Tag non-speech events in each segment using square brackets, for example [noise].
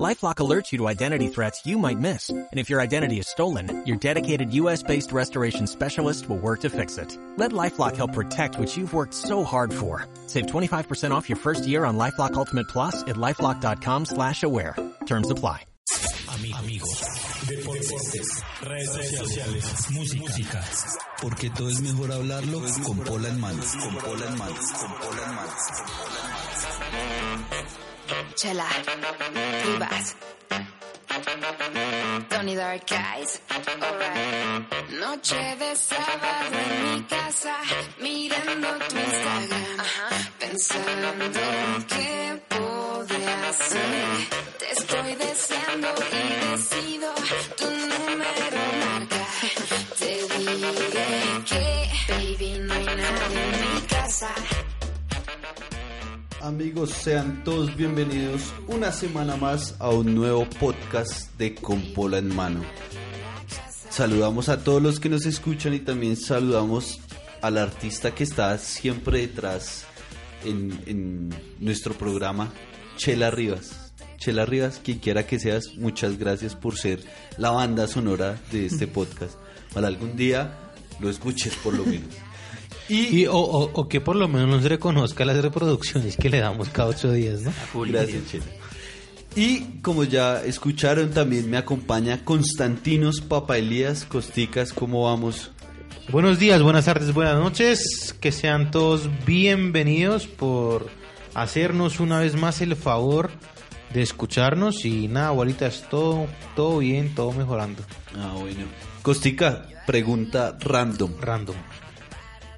LifeLock alerts you to identity threats you might miss. And if your identity is stolen, your dedicated US-based restoration specialist will work to fix it. Let LifeLock help protect what you've worked so hard for. Save 25% off your first year on LifeLock Ultimate Plus at LifeLock.com slash aware. Terms apply. Amigos, deportes, redes sociales, música. Porque todo es mejor hablarlo con pola en manos. Con pola en manos. Con pola en manos. Chela, Rivas, Tony Dark Eyes, alright. Noche de sábado en mi casa, mirando tu Instagram, pensando qué podría hacer. Te estoy deseando y decido tu número marca. Te diré que, baby, no hay nadie en mi casa. Amigos, sean todos bienvenidos una semana más a un nuevo podcast de Compola en Mano. Saludamos a todos los que nos escuchan y también saludamos al artista que está siempre detrás en, en nuestro programa, Chela Rivas. Chela Rivas, quien quiera que seas, muchas gracias por ser la banda sonora de este [laughs] podcast. Para algún día lo escuches por lo menos. Y, o, o- o que por lo menos nos reconozca las reproducciones que le damos cada ocho días, ¿no? Gracias, Chela. Y como ya escucharon, también me acompaña Constantinos Papa Elías Costicas. ¿Cómo vamos? Buenos días, buenas tardes, buenas noches. Que sean todos bienvenidos por hacernos una vez más el favor de escucharnos. Y nada, abuelitas, todo, todo bien, todo mejorando. Ah, bueno. Costica, pregunta random. Random.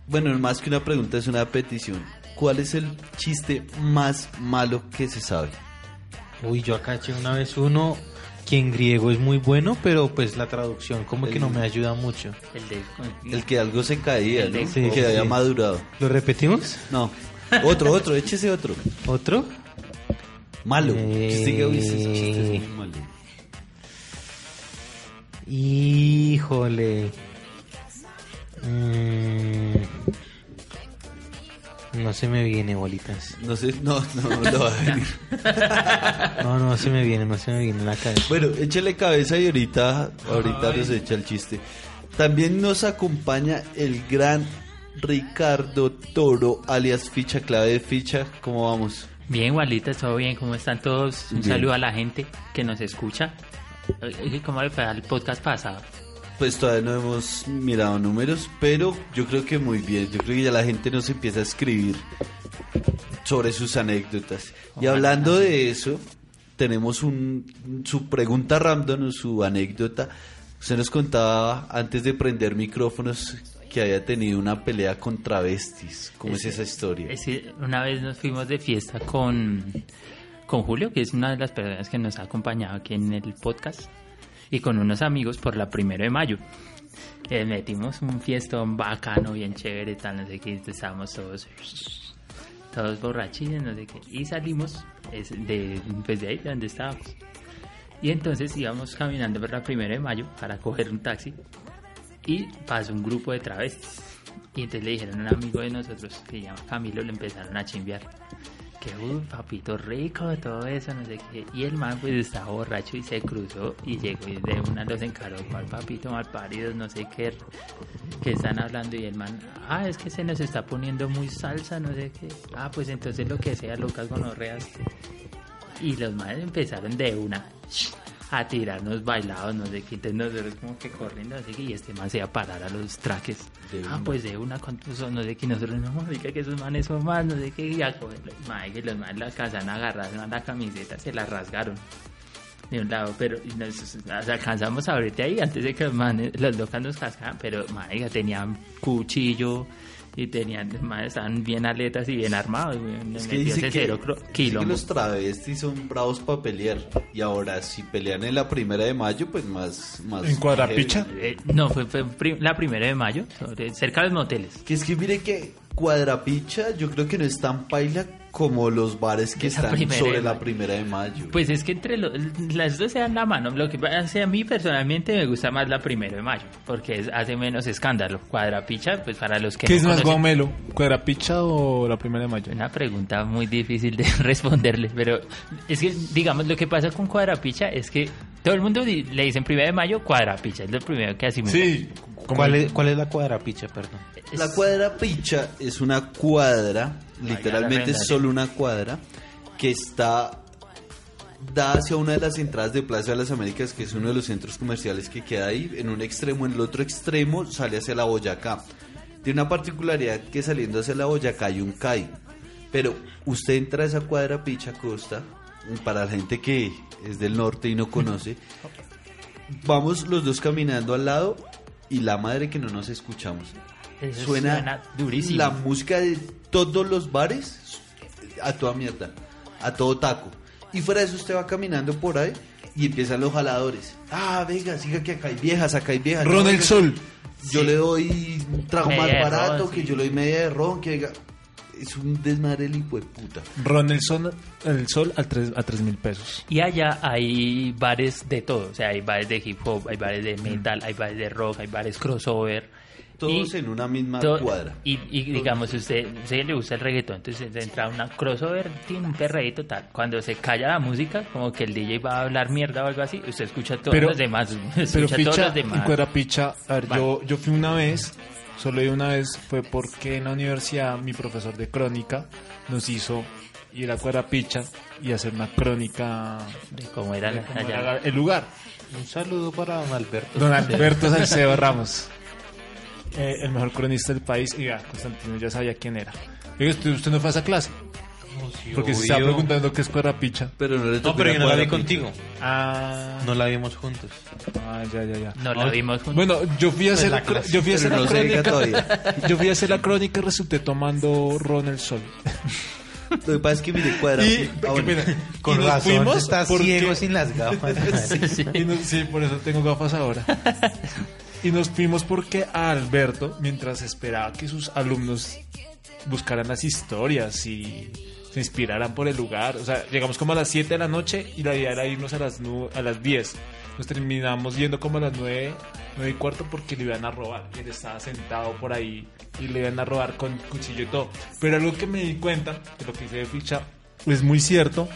Bueno, más que una pregunta, es una petición. ¿Cuál es el chiste más malo que se sabe? Uy, yo acá eché una vez uno que en griego es muy bueno, pero pues la traducción como que no me ayuda mucho. El de El que algo se caía, ¿no? Sí, que había madurado. ¿Lo repetimos? No. Otro, otro, échese otro. ¿Otro? Malo. Eh. Que "Uy, ese chiste es muy malo". Híjole. Mm. No se me viene, bolitas. No sé, no, no, no lo va a [laughs] venir. No, no se me viene, no se me viene en la cabeza. Bueno, échale cabeza y ahorita, ahorita nos echa el chiste. También nos acompaña el gran Ricardo Toro, alias Ficha Clave de Ficha. ¿Cómo vamos? Bien, Walitas, todo bien, ¿cómo están todos? Un Bien. saludo a la gente que nos escucha. Eh, ¿Cómo le fue al podcast pasado? Pues todavía no hemos mirado números, pero yo creo que muy bien. Yo creo que ya la gente nos empieza a escribir sobre sus anécdotas. Y hablando de eso, tenemos un, su pregunta random o su anécdota. Usted nos contaba antes de prender micrófonos que había tenido una pelea con travestis. ¿Cómo es, Es- esa historia? Es una vez nos fuimos de fiesta con, con Julio, que es una de las personas que nos ha acompañado aquí en el podcast, y con unos amigos por la primero de mayo. Eh, metimos un fiestón bacano, bien chévere, tal, no sé estábamos todos, todos borrachines, no sé qué, y salimos de, pues de ahí, de donde estábamos. Y entonces íbamos caminando por la primero de mayo para coger un taxi y pasó un grupo de travestis. Y entonces le dijeron a un amigo de nosotros que se llama Camilo, le empezaron a chimbear. Que, uy, papito rico, todo eso, no sé qué. Y el man pues estaba borracho y se cruzó y llegó y de una los encaró, cual papito mal parido, no sé qué, que están hablando. Y el man, ah, es que se nos está poniendo muy salsa, no sé qué. Ah, pues entonces lo que sea, locas gonorreas. Y los madres empezaron de una a tirarnos bailados, no sé qué. Entonces nosotros como que corriendo, así que y este man se iba a parar a los traques. De ah, pues de una, ¿cuántos son? No sé qué. Nosotros, no, marica, que esos manes son más, no sé qué. Y a cogerlo. Madre, que los manes la alcanzan a agarrar, a la camiseta, se la rasgaron. De un lado, pero nos alcanzamos a abrirte ahí antes de que los manes, los locas nos cascaran. Pero, marica, tenían cuchillo y tenían, manes estaban bien aletas y bien armados, Es que dice que, cero cro- dice que quilombo. los travestis son bravos para pelear. Y ahora, si pelean en la primera de mayo, pues más. más ¿En Cuadrapicha? Eh, no, fue, fue la primera de mayo, sobre- cerca de los moteles. Que es que mire que Cuadrapicha, yo creo que no es tan paila como los bares que están primera sobre de la primera de mayo. Pues es que entre lo- las dos se dan la mano. Lo que pasa a mí personalmente me gusta más la primera de mayo, porque es- hace menos escándalo. Cuadrapicha, pues para los que ¿Qué no es más conocen- gomelo? ¿Cuadrapicha o la primera de mayo? Una pregunta muy difícil de [laughs] responderle, pero es que, digamos, lo que pasa con Cuadrapicha es que todo el mundo le dicen primero de mayo, Cuadrapicha, es lo primero que asimila. Sí. ¿Cuál es, ¿Cuál es la cuadrapicha, perdón? La cuadra picha es una cuadra, literalmente Venga, es solo una cuadra, que está da hacia una de las entradas de Plaza de las Américas, que es uno de los centros comerciales que queda ahí. En un extremo, en el otro extremo, sale hacia la Boyacá. Tiene una particularidad que saliendo hacia la Boyacá hay un CAI. Pero usted entra a esa cuadra picha costa, para la gente que es del norte y no conoce, [laughs] vamos los dos caminando al lado y la madre que no nos escuchamos. Eso Suena, durísimo. la música de todos los bares a toda mierda, a todo taco. Y fuera de eso usted va caminando por ahí y empiezan los jaladores. Ah, venga, siga que acá hay viejas, acá hay viejas. Ron el Sol. Yo le doy un trago Media más barato, ron, que sí. yo le doy media de ron, que venga. Es un desmadre el hijo de puta. Ron el Sol, el sol a, tres, a tres mil pesos. Y allá hay bares de todo, o sea, hay bares de hip hop, hay bares de metal, hay bares de rock, hay bares crossover. Todos Y en una misma to- cuadra. Y, y digamos, usted, usted le gusta el reggaetón, entonces entra una crossover, tiene un perreíto tal. Cuando se calla la música, como que el DJ va a hablar mierda o algo así, usted escucha a todos Pero- los demás. [laughs] Pero Escucha todos los en demás. Cuadrapicha, a ver, Vale. yo, yo fui una vez, solo de una vez, fue porque en la universidad mi profesor de crónica nos hizo ir a Cuadrapicha y hacer una crónica de cómo era de la- cómo allá. era el lugar. Un saludo para don Alberto. Don Alberto Salcedo [laughs] Ramos, eh, el mejor cronista del país, y ya, Constantino ya sabía quién era. ¿usted, usted no fue a esa clase? Porque se estaba preguntando qué es Cuadrapicha. Pero no le No, pero yo no la vi contigo. Ah, No la vimos juntos. ah, ya, ya, ya. No la vimos juntos. Bueno, yo fui a hacer, la cro- clase. yo fui a hacer la crónica. todavía. [laughs] Yo fui a hacer la crónica y resulté tomando ron el sol. Lo que pasa es que mire, cuadra Y, ah, bueno. mira, Con y nos razón, fuimos estás porque- ciego sin las gafas. [laughs] y nos- sí, por eso tengo gafas ahora. Y nos fuimos porque a Alberto, mientras esperaba que sus alumnos buscaran las historias y se inspiraran por el lugar, o sea, llegamos como a las 7 de la noche y la idea era irnos a las, a las 10. Nos terminamos yendo como a las 9, 9 y cuarto porque le iban a robar. Él estaba sentado por ahí y le iban a robar con cuchillo y todo. Pero algo que me di cuenta de lo que hice de ficha es muy cierto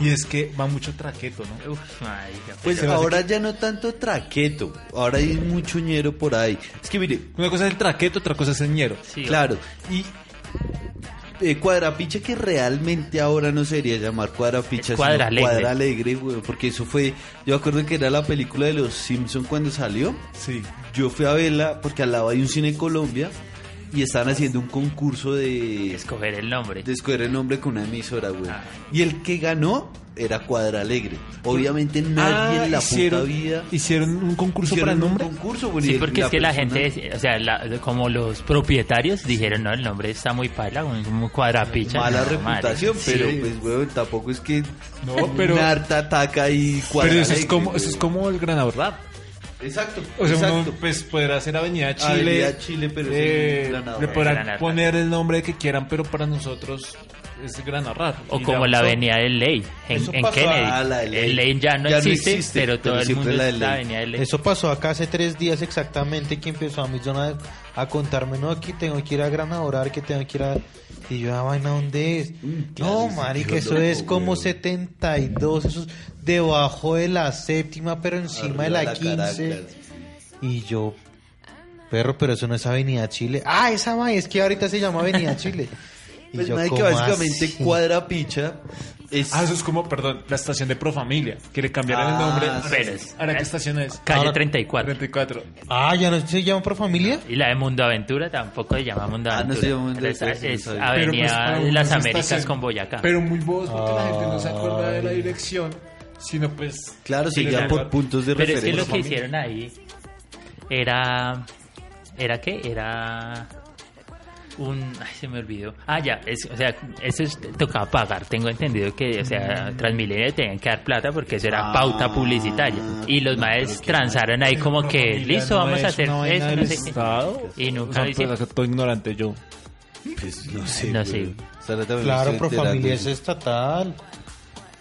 y es que va mucho traqueto, ¿no? Uf, Pues ahora ya no tanto traqueto, ahora hay mucho ñero por ahí. Es que mire, Una cosa es el traqueto, otra cosa es el ñero. sí, claro, y eh, cuadrapicha que realmente ahora no sería llamar cuadrapicha, Es cuadra sino alegre. cuadra alegre, güey, porque eso fue, yo acuerdo que era la película de los Simpson cuando salió. Sí. Yo fui a verla porque al lado hay un cine Colombia y estaban haciendo un concurso de, escoger el nombre. de escoger el nombre con una emisora, güey. Ah. Y el que ganó era Cuadra Alegre. Obviamente nadie Ah, en la hicieron, puta vida hicieron un concurso hicieron para el un nombre. concurso, güey, Sí, porque es que la gente, o sea, la- como los propietarios dijeron, no, el nombre está muy paila, como cuadrapicha. mala No, reputación, pero sí. pues, güey, tampoco es que No, pero- una harta ataca y Cuadra Pero eso es como, eso es como el Gran Rap. Exacto, O sea, exacto. uno pues podrá hacer Avenida Chile. Avenida Chile, pero eh, le podrán poner el nombre que quieran, pero para nosotros es Gran Rap. O como la avenida del Ley, en. Kennedy. Ah, la de Ley. El Ley ya no, Ya no existe, existe, pero pero todo el siempre mundo la la avenida del Ley. Eso pasó acá hace tres días exactamente que empezó a mi zona a contarme, no, aquí tengo que ir a Gran Orar, que tengo que ir a... Y yo, ah, vaina, ¿dónde es? no, claro, marica, eso loco, es como weón. 72, eso es debajo de la séptima, pero encima de Arriba la 15. Caracas. Y yo, perro, pero eso no es Avenida Chile. Ah, esa ma, es que ahorita se llama Avenida Chile. [laughs] Y Pues, yo, marica, ¿cómo básicamente así? Cuadra Picha es Ah, eso es como, perdón, la estación de Profamilia, que le cambiaron Ah, el nombre. Pero es- ¿Ahora qué estación es? Calle Ahora- 34. 34. Ah, ¿ya no se llama por familia? Y la de Mundo Aventura tampoco se llama Mundo Ah, no Aventura. se llama Mundo Es- Aventura, es no. Pero, pues, Avenida de las Américas estación- con Boyacá. Pero muy vos, porque la gente no se acuerda de la dirección, sino pues... Claro, Sí, seguía claro. por puntos de Pero es que referencia. lo que hicieron ahí era. ¿Era qué? Era. Un. Ay, se me olvidó. Ah, ya. Es, o sea, eso es, tocaba pagar. Tengo entendido que, o sea, Transmilenio tenían que dar plata porque eso era Ah, pauta publicitaria. Y los no, maes qué transaron ahí como que, listo, no vamos a hacer eso, no sé qué. Estado. Y nunca o sea, lo pues, todo ignorante yo. Pues no sé. No sé. Claro, es estatal.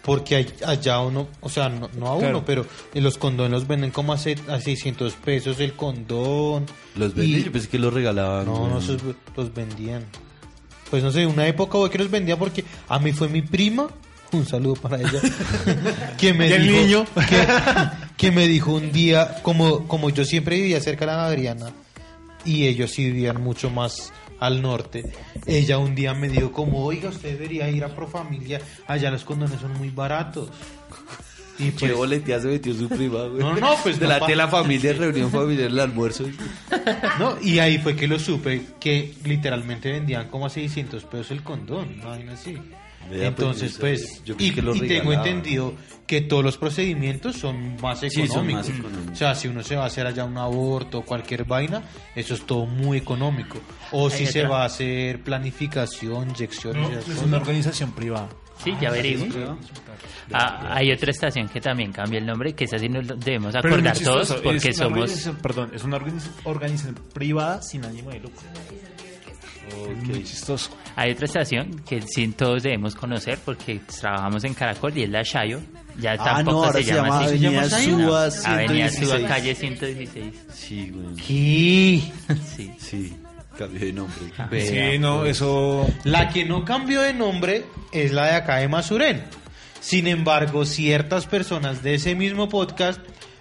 Porque hay- allá uno, o sea, no, no a uno, pero en los condones los venden como a, se- a 600 pesos el condón. Los vendí, Y- yo pensé que los regalaban. No, no, esos los vendían. Pues no sé, una época güey, que los vendía porque a mí fue mi prima, [laughs] un saludo para ella, [laughs] que me ¿Y el dijo, niño? Que, [laughs] que me dijo un día, como, como yo siempre vivía cerca de la Adriana y ellos sí vivían mucho más al norte, ella un día me dijo como, oiga, usted debería ir a Profamilia, allá los condones son muy baratos. [laughs] Y Qué pues, boletea se metió su prima, güey. No, no, pues De no la pa- de la familia, reunión familiar, el almuerzo. [laughs] No, y ahí fue que lo supe que literalmente vendían como a 600 pesos el condón, así. Vea, Entonces, pues, pues, yo y, que lo y tengo entendido que todos los procedimientos son más Sí, son económicos. más económicos. O sea, si uno se va a hacer allá un aborto o cualquier vaina, eso es todo muy económico. O si se va a hacer planificación, inyecciones, No, es cosas. una organización privada. Sí, ya veremos. Ah, hay otra estación que también cambia el nombre, que esa sí nos debemos acordar todos, porque somos... Perdón, es una organiz- organización privada sin ánimo de lucro. Es muy chistoso. Hay otra estación que sí todos debemos conocer porque trabajamos en Caracol y es la Shayo. Ya Ah, tampoco no, ahora se, se llama llama así. Avenida Suba Avenida Suba, 116. calle 116. Sí, güey. ¿Qué? Sí. Sí, cambió de nombre. Vea, sí, no, pues. eso... La que no cambió de nombre es la de acá de Masurén. Sin embargo, ciertas personas de ese mismo podcast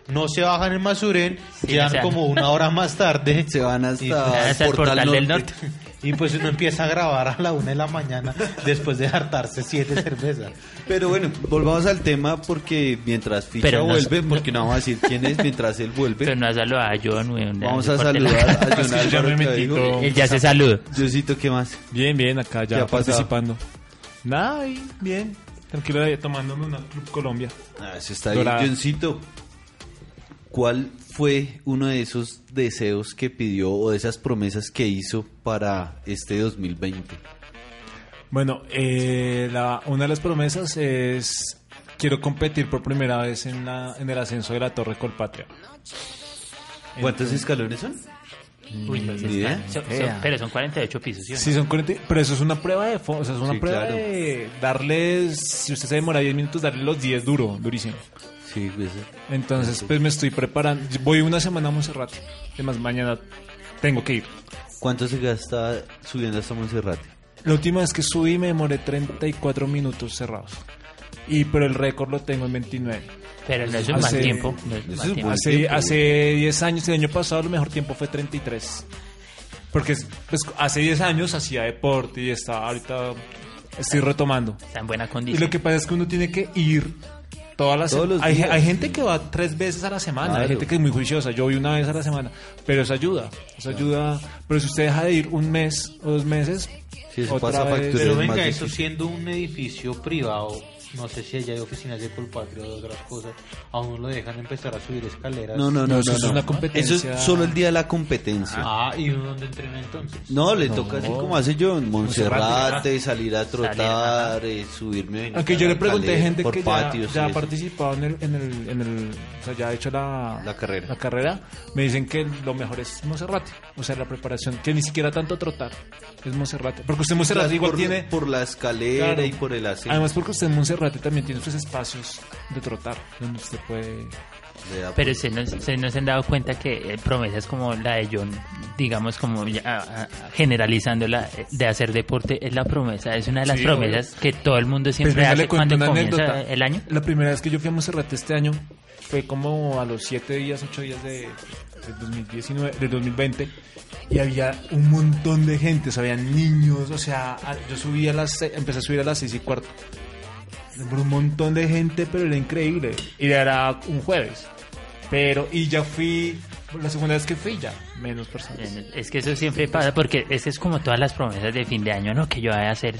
no se bajan en Masurén, Sí, llegan o sea- como una hora más tarde. Se van hasta, Y- hasta el Portal del Norte. Y pues uno empieza a grabar a la una de la mañana después de hartarse siete cervezas. Pero bueno, volvamos al tema porque mientras Ficha Pero no- vuelve, porque no vamos a decir quién es, mientras él vuelve, Pero no a saludar a [laughs] John. weón, vamos a saludar a John Sí, ya Álvaro me Él ya se saludó. Diosito, ¿qué más? Bien, bien, acá ¿Qué ya participando. Nada, bien. Tranquilo, tomándome una Club Colombia. Ah, eso está bien. Johncito. ¿Cuál fue uno de esos deseos que pidió o de esas promesas que hizo para este 2020? Bueno, eh, la, una de las promesas es quiero competir por primera vez en, la, en el ascenso de la Torre Colpatria. ¿Cuántos escalones son? Uy, pues Ni idea. está- son- son- pero son 48 pisos, ¿sí? Sí, son 40, pero eso es una prueba de o sea, es una Sí, prueba claro. de darles, si usted se demora 10 minutos, darle los 10 duro, durísimo. Sí, pues, Entonces, pues me estoy preparando. Voy una semana a Monserrate. Además, mañana tengo que ir. ¿cuánto se gasta subiendo hasta Monserrate? La última vez que subí me demoré 34 minutos cerrados. Y pero el récord lo tengo en 29. Pero no es un mal Hace- tiempo. no es un mal tiempo. Hace, tiempo, hace 10 años, el año pasado, el mejor tiempo fue 33. Porque pues, hace 10 años hacía deporte y estaba ahorita estoy retomando. Está en buena Y condición. lo que pasa es que uno tiene que ir todas las Todos los hay, días. hay gente que va tres veces a la semana, Claro. hay gente que es muy juiciosa. Yo voy una vez a la semana, pero eso ayuda. Eso ayuda. Pero si usted deja de ir un mes o dos meses, Sí, eso otra pasa vez-. Pero venga, eso siendo un edificio privado, no sé si allá hay oficinas de Colpatria o de otras cosas, a uno lo dejan empezar a subir escaleras. No, no, no, No, no. eso es no. una competencia. Eso es solo el día de la competencia. Ah, ¿y uno dónde entrena entonces? No, le toca así como hace yo en Monserrate, salir a trotar, eh, subirme. Aunque yo le pregunté a gente por que ya, patios ya y ha participado en el, en el, en el, o sea, ya ha hecho la, La carrera. La carrera, me dicen que lo mejor es Monserrate, o sea, la preparación, que ni siquiera tanto trotar, es Monserrate, porque usted en Monserrate Claro, igual por, tiene, por la escalera Claro. y por el ascenso. además porque usted en Monserrate también tiene sus espacios de trotar, donde usted puede, Pero pues. se nos, se nos han dado cuenta que eh, promesas como la de John, digamos como ya, generalizándola, eh, de hacer deporte, es la promesa, es una de las Sí, promesas que todo el mundo Pues siempre venga, hace cuando comienza anécdota. el año. La primera vez que yo fui a Monserrate este año fue como a los 7 días, 8 días de, de 2019, de 2020 y había un montón de gente, o sea, había niños, o sea, yo subí a las, se- empecé a subir a las 6 y cuarto. Por un montón de gente, pero era increíble. Y era un jueves. Pero, y ya fui, la segunda vez que fui ya, menos personas. Es que eso siempre pasa porque es, es como todas las promesas de fin de año, ¿no? Que yo voy a hacer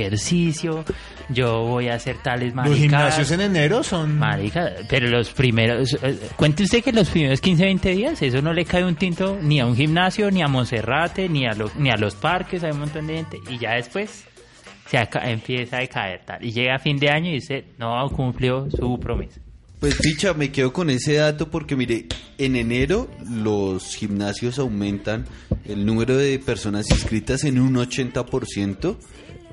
ejercicio, yo voy a hacer tales Los maricadas. gimnasios en enero son... Marica, pero los primeros, eh, cuente usted que los primeros 15, 20 días, eso no le cae un tinto ni a un gimnasio, ni a Monserrate, ni a, lo- ni a los parques, hay un montón de gente, y ya después se empieza a caer tal. Y llega a fin de año y usted no cumplió su promesa. Pues ficha, me quedo con ese dato porque mire, en enero los gimnasios aumentan el número de personas inscritas en un 80%,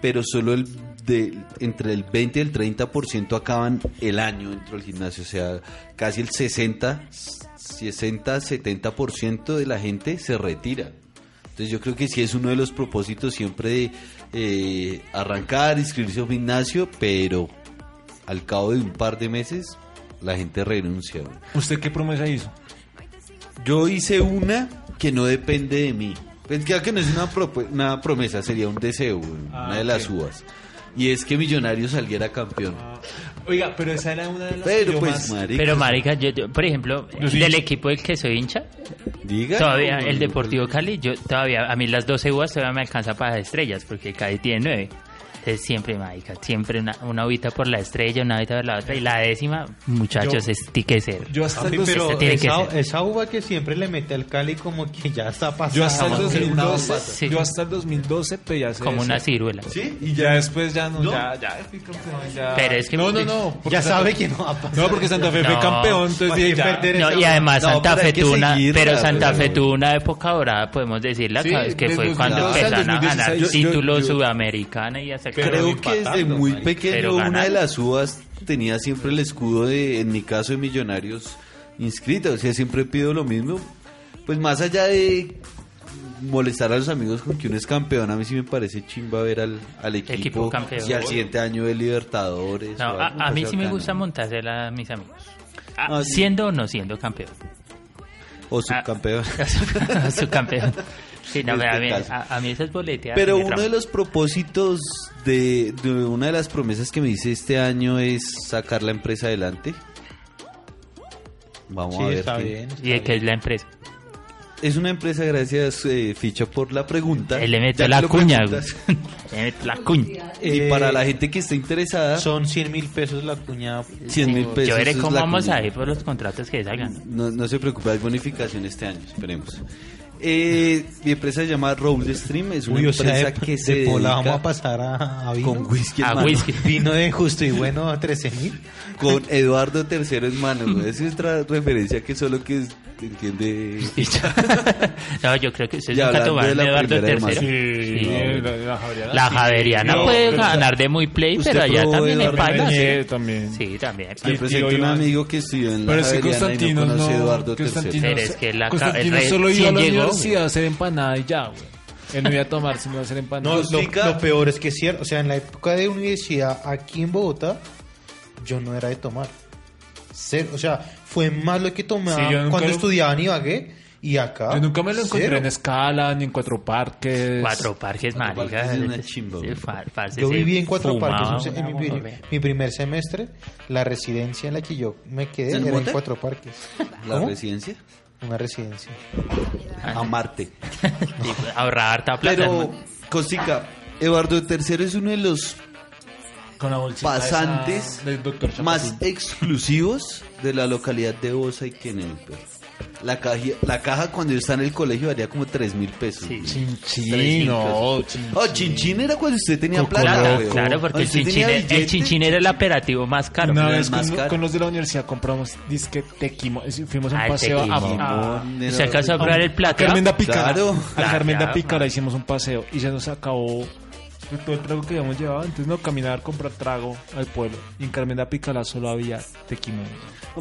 pero solo el de entre el 20 y el 30% acaban el año dentro del gimnasio, o sea, casi el 60, 60, 70% de la gente se retira. Entonces yo creo que sí es uno de los propósitos siempre de eh, arrancar, inscribirse a un gimnasio, pero al cabo de un par de meses la gente renuncia. ¿Usted qué promesa hizo? Yo hice una que no depende de mí. Pues ya que no es una, una promesa, sería un deseo, güey, Ah, una de las ok. uvas. Y es que Millonario saliera campeón. Oiga, pero esa era una de las Pero que yo pues, más- marica, Pero, marica, yo, yo, por ejemplo, sí. del equipo del que soy hincha, diga. todavía no, el Deportivo Cali, yo todavía, a mí las 12 uvas todavía me alcanza para las estrellas, porque Cali tiene 9. Entonces siempre, marica, siempre una, una uvita por la estrella, una uvita por la otra, y la décima, muchachos, Yo- es tique cero. Yo hasta el Papi, pero Ese tiene que esa, ser. esa uva que siempre le mete al Cali como que ya está pasada. yo hasta el Vamos a hacer una 2012, bomba. Sí. yo hasta el 2012 pedí hacer Como eso. una ciruela. Sí, Y ya después ya no, ya, ya fui campeón, ya. Pero es que- No, no, no. Ya Santa- sabe que no va a pasar. No, porque Santa Fe fue No. campeón, entonces ¿Para dije qué ya. perder No, y además No, Santa pero Fe tuvo una, pero Santa pero- Fe tuvo una época dorada, podemos decirla, Sí, ¿sabes? que fue cuando 2012 al empezaron a ganar 2016. Yo- yo- títulos sudamericana y hasta Creo que desde muy pequeño una de las uvas tenía siempre el escudo de, en mi caso, de Millonarios inscrito. O sea, siempre pido lo mismo. Pues más allá de molestar a los amigos con que uno es campeón, a mí sí me parece chimba ver al, al equipo, Equipo campeón. y al siguiente año de Libertadores. No, o a, a mí parece sí me gusta montársela a mis amigos. Ah, Ah, sí. Siendo o no siendo campeón. O subcampeón. [laughs] Su campeón. Sí, no, En a, este mí, a, a mí esas. Pero uno de los propósitos de, de una de las promesas que me hice este año es sacar la empresa adelante. Vamos Sí, a ver. está qué- bien. está ¿Y de qué es la empresa? Es una empresa, gracias, eh, Ficha, por la pregunta. Él le que la cuña. [laughs] Le metió la cuña. Y Eh, para la gente que está interesada, Son 100 mil pesos la cuñada. 100 mil pesos. Yo veré cómo vamos cuña. a ir por los contratos que salgan. No, no se preocupe, hay bonificación este año, esperemos. Eh, mi empresa se llama Roll Stream, es una Uy, o sea, empresa de, que se de pola vamos a pasar a, a vino. con whisky en A mano. whisky. [laughs] Vino de justo y bueno a 13 mil. Con Eduardo III en mano. Esa es otra referencia que solo que es- entiende [laughs] no, yo creo que ustedes Y nunca tomaron de la Eduardo III. Sí, Sí. la, la Javeriana. La sí. Javeriana No, puede ganar de muy play, ¿Usted pero allá también hay pailas. Renier también. Sí, también. Le presento un amigo que estudió en la Javeriana y no no, conoce a Eduardo III. Pero es que la ca- Constantino el rey- solo iba a ¿quién la llegó, universidad a hacer empanada y ya, güey. Él no iba a tomar, sino a hacer No, empanada. lo, Explica. lo peor es que es cierto. O sea, en la época de universidad aquí en Bogotá, yo no era de tomar. Cero. O sea, fue más lo que tomaba Sí, yo nunca cuando lo- estudiaba en Ibagué y acá. Yo nunca me lo encontré cero. en escala, ni en cuatro parques. Cuatro parques, Cuatro marica. parques es una chimba, Sí, güey. fa- parce, Yo se viví en Cuatro fumaba Parques en, una mi, gonorrea. mi primer semestre. La residencia en la que yo me quedé ¿En era en? Cuatro Parques. La ¿Cómo? residencia. Una residencia. A Marte. [laughs] Sí, ahorrar harta plata. Pero. Cosica, Eduardo III es uno de los Con la bolsita pasantes esa del doctor más exclusivos de la localidad de Bosa y Kennedy. La caja, la caja cuando yo estaba en el colegio valía como 3 mil pesos. Sí. Chinchín, no, chinchín. Oh, chinchín era cuando usted tenía plata. Claro, claro, porque el chinchín, el billete, chinchín era el operativo más caro. Una vez con, caro. con los de la universidad compramos disque tequimo. Fuimos a un Ah, el paseo a, tequimo. a- ¿Y se alcanzó a probar el a plato? Carmenda Pícara. Claro. A Carmenda claro, Pícara hicimos un paseo y se nos acabó todo el trago que habíamos llevado. Entonces no caminar, comprar trago al pueblo. Y en Carmenda Pícara solo había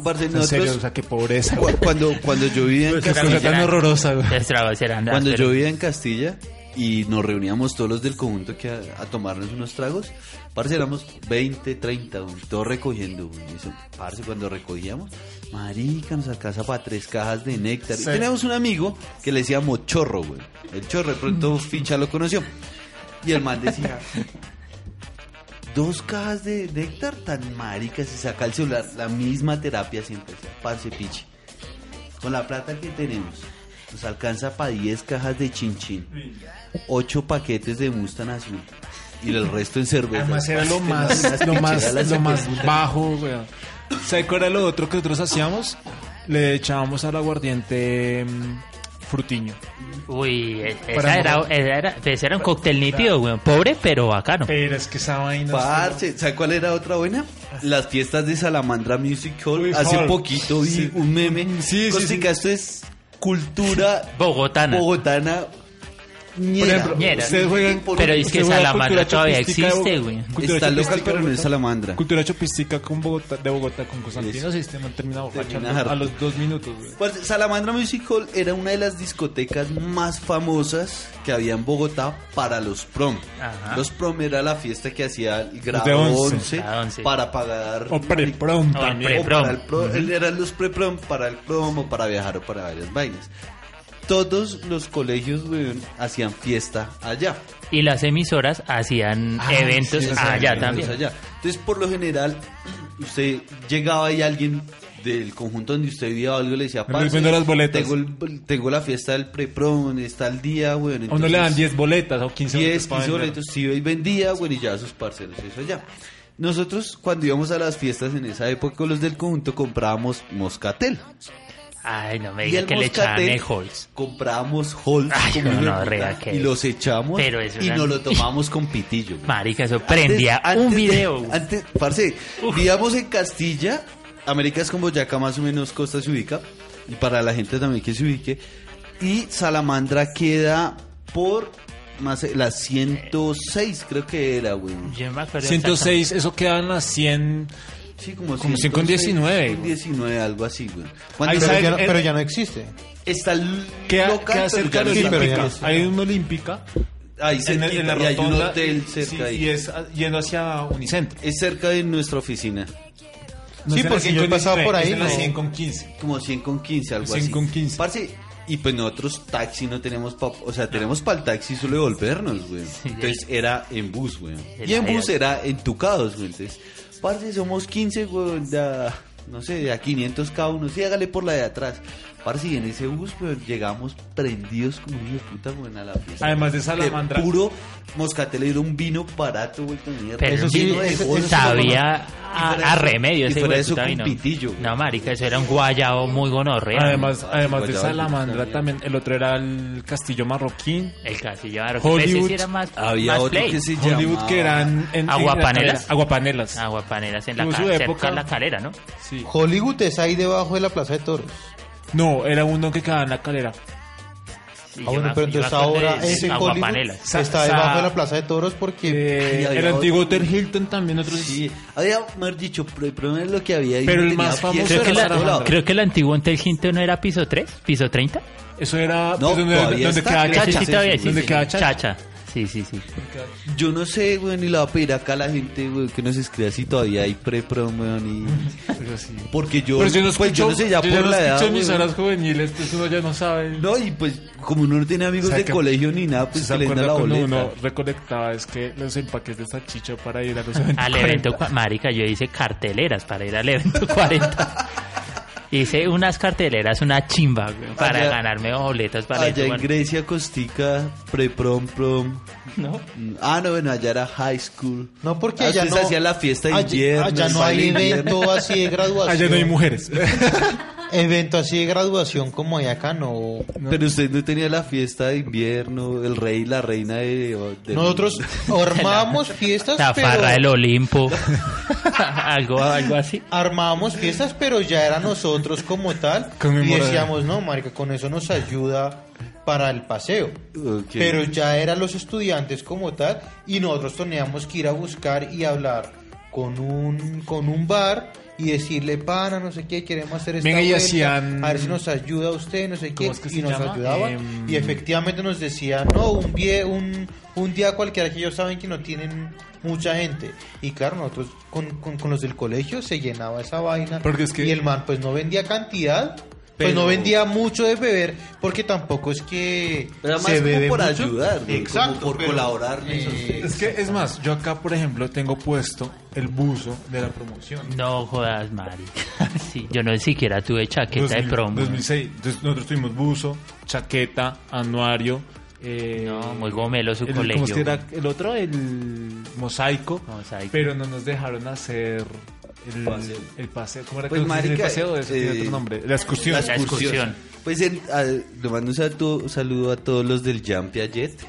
parce, En nosotros- serio, o sea, qué pobreza. cu- cuando, cuando yo vivía en Qué cosa Castilla, tan horrorosa, güey. Los tragos eran cuando yo vivía en Castilla y nos reuníamos todos los del conjunto que a, a tomarnos unos tragos, parce, éramos 20, 30, güey, todos recogiendo, güey. Y eso, parce, cuando recogíamos, marica, nos alcanza para tres cajas de néctar. Y Sí. teníamos un amigo que le decíamos chorro, güey. El chorro, de pronto Ficha lo conoció. Y el man decía, [laughs] dos cajas de néctar tan maricas, se saca el celular, la misma terapia siempre, decía, parce, piche. Con la plata que tenemos, nos alcanza para 10 cajas de chinchín, 8 paquetes de Mustang azul y el resto en cerveza. Además era lo más, lo más, lo más bajo, weón. ¿Sabe cuál era lo otro que nosotros hacíamos? Le echábamos al aguardiente mm, Frutiño. Uy, esa era, era, ese era un cóctel nítido, weón. Pobre, pero bacano. Pero es que esa vaina... Parce, ¿sabe cuál era otra buena? Las fiestas de Salamandra Music Hall. Uy, Hace Hall. poquito vi Sí. un meme. Sí, sí, Costica, esto es cultura Bogotana. bogotana. Por ejemplo, ustedes juegan... Pero es que Salamandra todavía existe, güey. Está local, pero no es. Salamandra. Cultura chopística con Bogotá, de Bogotá con Constantino, Eso. sí, este man termina borracho Termina a los dos minutos, güey. Pues, Salamandra Music Hall era una de las discotecas más famosas que había en Bogotá para los prom. Ajá. Los prom era la fiesta que hacía el grado de once. 11, Grado once. para pagar O pre-prom O también. pre- o Pre-prom. para el pro- eran los pre-prom para el prom o para viajar o para varias vainas. Todos los colegios weón, hacían fiesta allá. Y las emisoras hacían Ah, eventos sí, allá también. allá. Entonces, por lo general, usted llegaba y alguien del conjunto donde usted vivía o algo le decía, viendo las boletas". Tengo, el- tengo la fiesta del pre-prom, está el día, bueno. A uno le dan 10 boletas o 15 10, para 15 vender. boletos, si iba y vendía, bueno, y ya sus parceros, eso allá. Nosotros, cuando íbamos a las fiestas en esa época, los del conjunto comprábamos moscatel. Ay, no me Y diga el que le echaban Ay, no, no, puta, rea que- y los echamos Pero eso y era- nos lo [laughs] tomamos con pitillo. güey. Marica, eso prendía Antes- un video. Antes, parce, vivíamos en Castilla, América es como Boyacá, más o menos Costa se ubica, y para la gente también que se ubique, y Salamandra queda por más la 106, creo que era, güey. Yo me acuerdo 106, eso quedan a 100. Sí, como, Como 100 con 19, güey. 19, algo así, güey. Pero sabe- ya, no, pero ya no existe. está el Queda, local, queda pero cerca ya pero Olímpica. no. Hay una Olímpica. Ahí en, el- cerquita, en la y hay un hotel sí, cerca ahí. Y es yendo hacia Unicentro. Es cerca de nuestra oficina. No Sí, en porque 100 yo he pasado 19, por ahí, Es en la no. 100 con 15. Como 100 con 15, algo 100 así. con 15. Parce, y pues nosotros taxi no tenemos pa, o sea, tenemos para el taxi solo devolvernos, güey. Entonces era en bus, güey. Y en bus era entucados, güey. Entonces, parce, somos 15, güey, de a, no sé, de a 500 cada uno. Sí, hágale por la de atrás. Parce, y en ese bus, güey, llegamos prendidos como un hijo de puta, güey, a la fiesta. Además de Salamandra. puro moscatel era un vino barato, güey, con mierda. Pero Eso sí, eso- sabía a, a eso- remedio ese fuera de eso con vino. pitillo. No, marica, eso era un guayabo muy gonorrea. Además, además de Salamandra también. el otro era el Castillo Marroquín. El castillo de Hollywood. sí era más, Había más otro play. que se Hollywood que eran en, Aguapanelas. Aguapanelas. Aguapanelas en la, cerca época. de la calera, ¿no? Sí. Hollywood es ahí debajo de la Plaza de Toros. No, era uno que quedaba en la calera. Sí, Ah, bueno, pero entonces ahora de ese. Hollywood está debajo de la Plaza de Toros porque... Eh, el antiguo. Hotel Hilton también, otro Sí, había, mejor dicho, pero el problema es lo que había ahí. Pero el tenía más famoso Creo que, la- creo que el antiguo Hotel Hilton no era piso 3, piso 30. Eso era No, pues, donde, donde queda Chacha. sí sí, donde queda Chacha. Sí, sí, sí. Yo no sé, güey, ni le voy a pedir acá a la gente, güey, que nos escriba si todavía hay pre-prom, weón, y... Pero sí. Porque yo, Pero yo no pues, yo escucho, no sé, ya yo por no la edad, escucho mis horas juveniles, pues uno ya no sabe. No, y pues, como uno no tiene amigos ¿Sabe de qué? colegio ni nada, pues ¿Se que le acuerda la boleta. uno recolectaba? Es que los empaques de salchicha para ir a los eventos. [laughs] Al evento, marica, yo hice carteleras para ir al evento 40. [laughs] Hice unas carteleras, una chimba, güey, para Allá- ganarme boletas para Allá en Grecia, Costica, pre-prom, prom. ¿no? Ah, no, bueno, allá era high school. No, porque Ah, allá no... hacían la fiesta de allá- invierno, Allá no hay de evento así de [laughs] graduación. Allá no hay mujeres. [laughs] Evento así de graduación como hay acá, no. Pero usted no tenía la fiesta de invierno, el rey y la reina de... de- Nosotros [laughs] armábamos [laughs] fiestas, La pero... farra del Olimpo. [laughs] algo, algo así. Armábamos fiestas, pero ya era nosotros como tal. Y Conmemorar. decíamos, no, marica, con eso nos ayuda para el paseo. Pero ya eran los estudiantes como tal y nosotros teníamos que ir a buscar y hablar con un, con un bar y decirle, pana, no sé qué, queremos hacer esta Venga, y vuelta, hacían- a ver si nos ayuda usted, no sé qué, ¿Cómo es que se y nos llama? ayudaban. Em, Y efectivamente nos decían, no, un, vie- un, un día cualquiera que ellos saben que no tienen mucha gente. Y claro, nosotros con, con, con los del colegio se llenaba esa vaina. Porque es que- Y el man pues no vendía cantidad. Pues no vendía mucho de beber porque tampoco es que Pero más se bebe por mucho. ayudar, güey, Exacto, como por pero- colaborarles a Eh, es que, es más, yo acá, por ejemplo, tengo puesto el buzo de la promoción. No jodas, marica. Sí, yo no siquiera tuve chaqueta de 2000, promo. 2006. Entonces, nosotros tuvimos buzo, chaqueta, anuario. eh, No, muy gomelo su el- colegio. ¿cómo es que era el otro? El mosaico. Mosaico. Pero no nos dejaron hacer El Paseo. el paseo. ¿Cómo era Pues, que se dice el marica, paseo? Eso tiene eh, otro nombre. La excursión. La excursión. Pues en, le mando un saludo, saludo a todos los del Jean Piaget,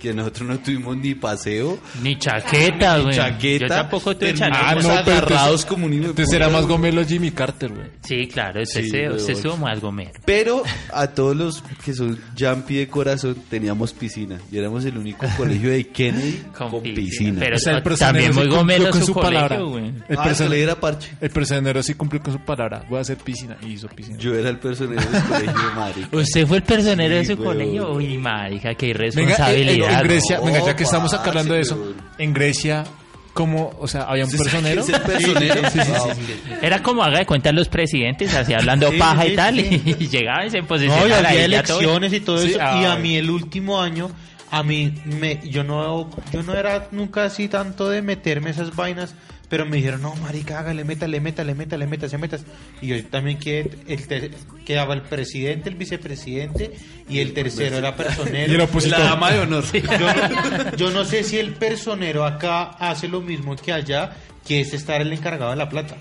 que nosotros no tuvimos ni paseo, Ni chaqueta, güey. chaqueta. Yo tampoco tuve chaqueta. Ah, no, agarrados entonces- como un de Entonces era más güey. gomelo Jimmy Carter, güey. Sí, claro, usted, Sí, se, estuvo más gomero. Pero a todos los que son Jampi de corazón teníamos piscina. Y éramos el único [laughs] colegio de Kennedy con, piscina. Pero O sea, el personero también muy gomelo con su, su colegio, palabra. güey. El ah, person- le era parche. El personero sí cumplió con su palabra. Voy a hacer piscina. Y hizo piscina. Yo era el personero del colegio, [laughs] marica. Usted fue el personero de su colegio. Uy, marica, qué Venga, en, irresponsabilidad. En Grecia, no, venga, ya que estamos parce, hablando de eso, en Grecia, ¿cómo, o sea, había un personero? Sí, sí, sí. Ah. Era como haga de cuenta los presidentes, así hablando Sí, paja sí, y tal, sí. y llegaba y se No, y había elecciones y todo Sí, eso. ah, y a mí el último año, a mí me, yo no, yo no era nunca así tanto de meterme esas vainas, pero me dijeron, no, marica, hágale, métale, métale, métale, métase, metas. Y yo también que el ter- quedaba el presidente, el vicepresidente y el tercero era personero. Y el opositor. La dama de honor. Yo no, yo no sé si el personero acá hace lo mismo que allá, que es estar el encargado de la plata.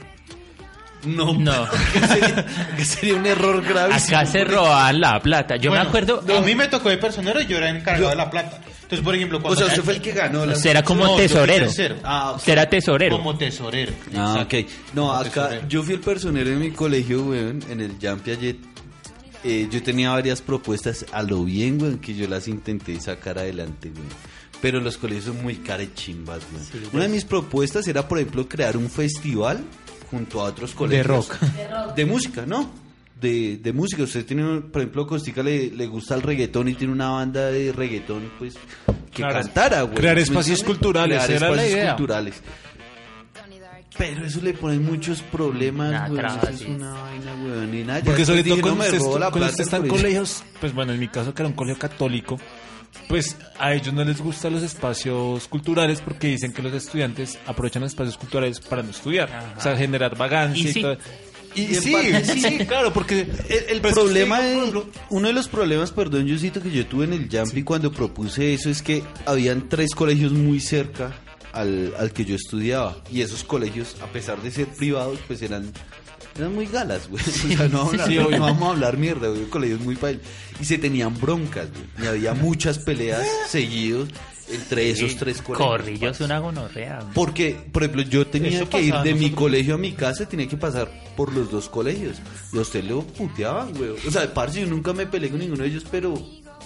No, No. [laughs] que sería, que sería un error gravísimo. Acá se robaban la plata. Yo Bueno, me acuerdo. A mí me tocó de personero y yo era el encargado de la plata. Entonces, por ejemplo, O cuando. sea, usted fue el que ganó. la- era como No, yo tesorero. Ah, ok. Usted era tesorero. Como tesorero. Ah, ok. No, Como acá tesorero. yo fui el personero en mi colegio, weón, en el Jean Piaget. Eh, yo tenía varias propuestas a lo bien, weón, que yo las intenté sacar adelante, weón. Pero los colegios son muy carechimbas, weón. Una de mis propuestas era, por ejemplo, crear un festival junto a otros colegios. rock. [laughs] De música, ¿no? De, de música. Usted tiene, por ejemplo, a Costica le, le gusta el reggaetón y tiene una banda de reggaetón, pues, que Claro. cantara, güey. Crear ¿Me espacios culturales, Crear era la espacios idea. culturales. Pero eso le pone muchos problemas, Una güey. Eso es una vaina, weón. Y nada, Porque sobre todo cuando no, usted, la cuando usted está en colegios, pues bueno, en mi caso que era un colegio católico, pues a ellos no les gustan los espacios culturales porque dicen que los estudiantes aprovechan los espacios culturales para no estudiar, o sea, generar vagancia Y y, sí. todo. Y, Y en sí, sí, sí, claro, porque El, el pues, problema, sí, ejemplo, uno de los problemas, perdón, yo siento que yo tuve en el Jampi cuando propuse eso es que habían tres colegios muy cerca al, al que yo estudiaba. Y esos colegios, a pesar de ser privados, pues eran eran muy galas, güey. [laughs] O sea, no, vamos a Sí, hablar- obvio. no vamos a hablar mierda, güey. Colegios muy pail. Y se tenían broncas, güey. Y había muchas peleas [laughs] seguidos entre esos tres colegios. Corrillos, una gonorrea. güey. Porque, por ejemplo, yo tenía Eso que ir de mi colegio a mi casa, tenía que pasar por los dos colegios. Y a usted le puteaban, güey. O sea, parce, yo nunca me peleé con ninguno de ellos, pero.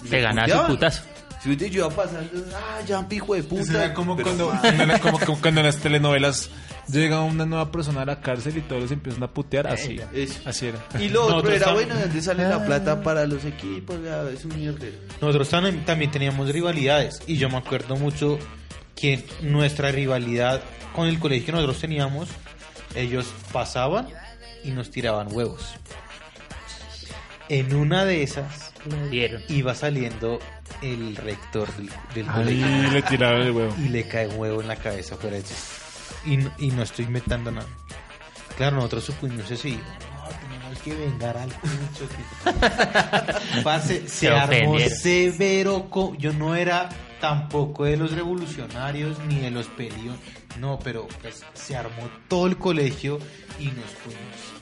Te me ganaba su puteaban. putazo. Si yo iba pasando, ah, ya pijo de puta. Era como Pero, cuando, cuando- [laughs] como, como cuando en las telenovelas llega una nueva persona a la cárcel y todos les empiezan a putear, así, Eso. así era. Y lo otro Nosotros era, tam- bueno, ¿de dónde sale la plata para los equipos? Ya, es un mierdero. Nosotros tam- también teníamos rivalidades y yo me acuerdo mucho que nuestra rivalidad con el colegio que nosotros teníamos, ellos pasaban y nos tiraban huevos. En una de esas iba saliendo el rector del, del Ahí colegio le tiraron el huevo. y le cae un huevo en la cabeza fuera de eso. Y, no- y no estoy inventando nada. Claro, nosotros supimos eso y no, tenemos que vengar al pincho. [laughs] Parce, se, Se armó severo. co- Yo no era tampoco de los revolucionarios ni de los pedidos. No, pero pues, se armó todo el colegio y nos fuimos.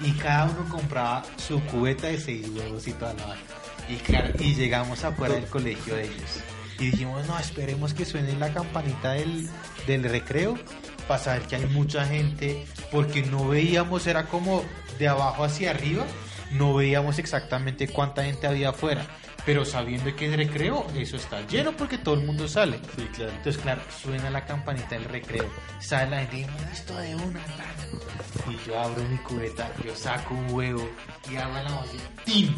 Y cada uno compraba su cubeta de seis huevos y toda la vaina. Y, claro, y llegamos afuera del colegio de ellos. Y dijimos, no, esperemos que suene la campanita del, del recreo para saber que hay mucha gente, porque no veíamos, era como de abajo hacia arriba, no veíamos exactamente cuánta gente había afuera. Pero sabiendo que es recreo, eso está lleno porque todo el mundo sale. Sí, claro. Entonces, claro, suena la campanita del recreo. Sale la gente y dice, esto de una. tal". Y yo abro mi cubeta, yo saco un huevo y hago la voz ¡tim!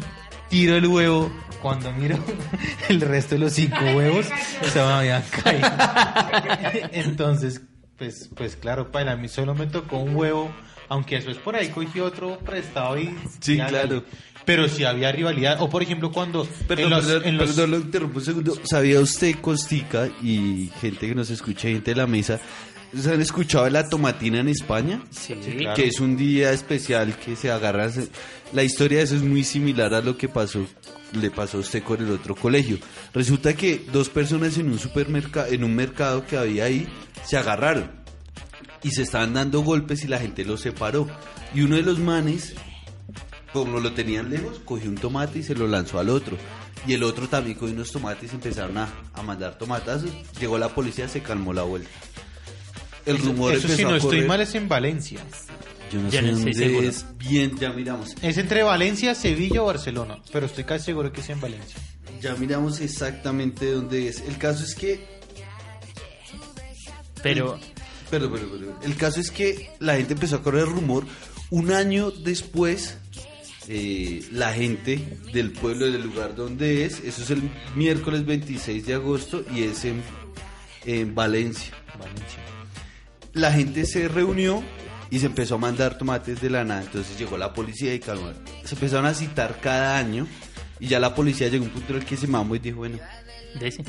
Tiro el huevo. Cuando miro [laughs] el resto de los cinco huevos, [laughs] se me habían caído. [laughs] Entonces, pues, pues claro, para a mí solo me tocó un huevo. Aunque después por ahí cogí otro prestado y... Sí, claro. Pero si había rivalidad. O por ejemplo, cuando... Perdón, en los- perdón, en los- perdón, lo interrumpo un segundo. ¿Sabía usted, Costica, y gente que nos escucha, gente de la mesa, ¿se han escuchado de la tomatina en España? Sí, claro. Que es un día especial que se agarra. La historia de eso es muy similar a lo que pasó le pasó a usted con el otro colegio. Resulta que dos personas en un supermercado, en un mercado que había ahí, se agarraron. y se estaban dando golpes y la gente los separó. Y uno de los manes, como lo tenían lejos, cogió un tomate y se lo lanzó al otro. Y el otro también cogió unos tomates y empezaron a, a mandar tomatazos. Llegó la policía, se calmó la vuelta. El rumor Eso empezó si no a estoy mal es en Valencia. Yo no Ya sé no estoy dónde seguro. es. Bien, ya miramos. Es entre Valencia, Sevilla o Barcelona, pero estoy casi seguro que es en Valencia. Ya miramos exactamente dónde es. El caso es que Pero Pero, pero, pero, el caso es que la gente empezó a correr rumor. Un año después, eh, la gente del pueblo, del lugar donde es, eso es el miércoles 26 de agosto y es en, en Valencia. Valencia. La gente se reunió y se empezó a mandar tomates de la nada. Entonces llegó la policía y calmó. Se empezaron a citar cada año y ya la policía llegó a un punto en el que se mamó y dijo, bueno, de ese.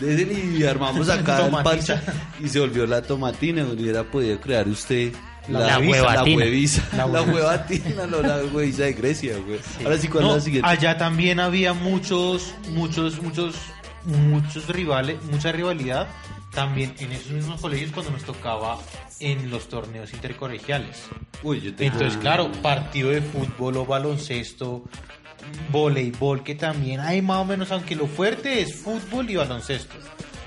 Desen y armamos [laughs] acá el parche y se volvió la tomatina. Hubiera podido crear usted La huevatina. La hueviza. La La, huevatina, no la hueviza de Grecia, güey. Ahora sí, ¿cuál No, es la siguiente? allá también había muchos, muchos, muchos, muchos rivales, mucha rivalidad. También en esos mismos colegios cuando nos tocaba en los torneos intercolegiales. Uy, yo tengo- Entonces, claro, partido de fútbol o baloncesto, voleibol, que también hay más o menos, aunque lo fuerte es fútbol y baloncesto.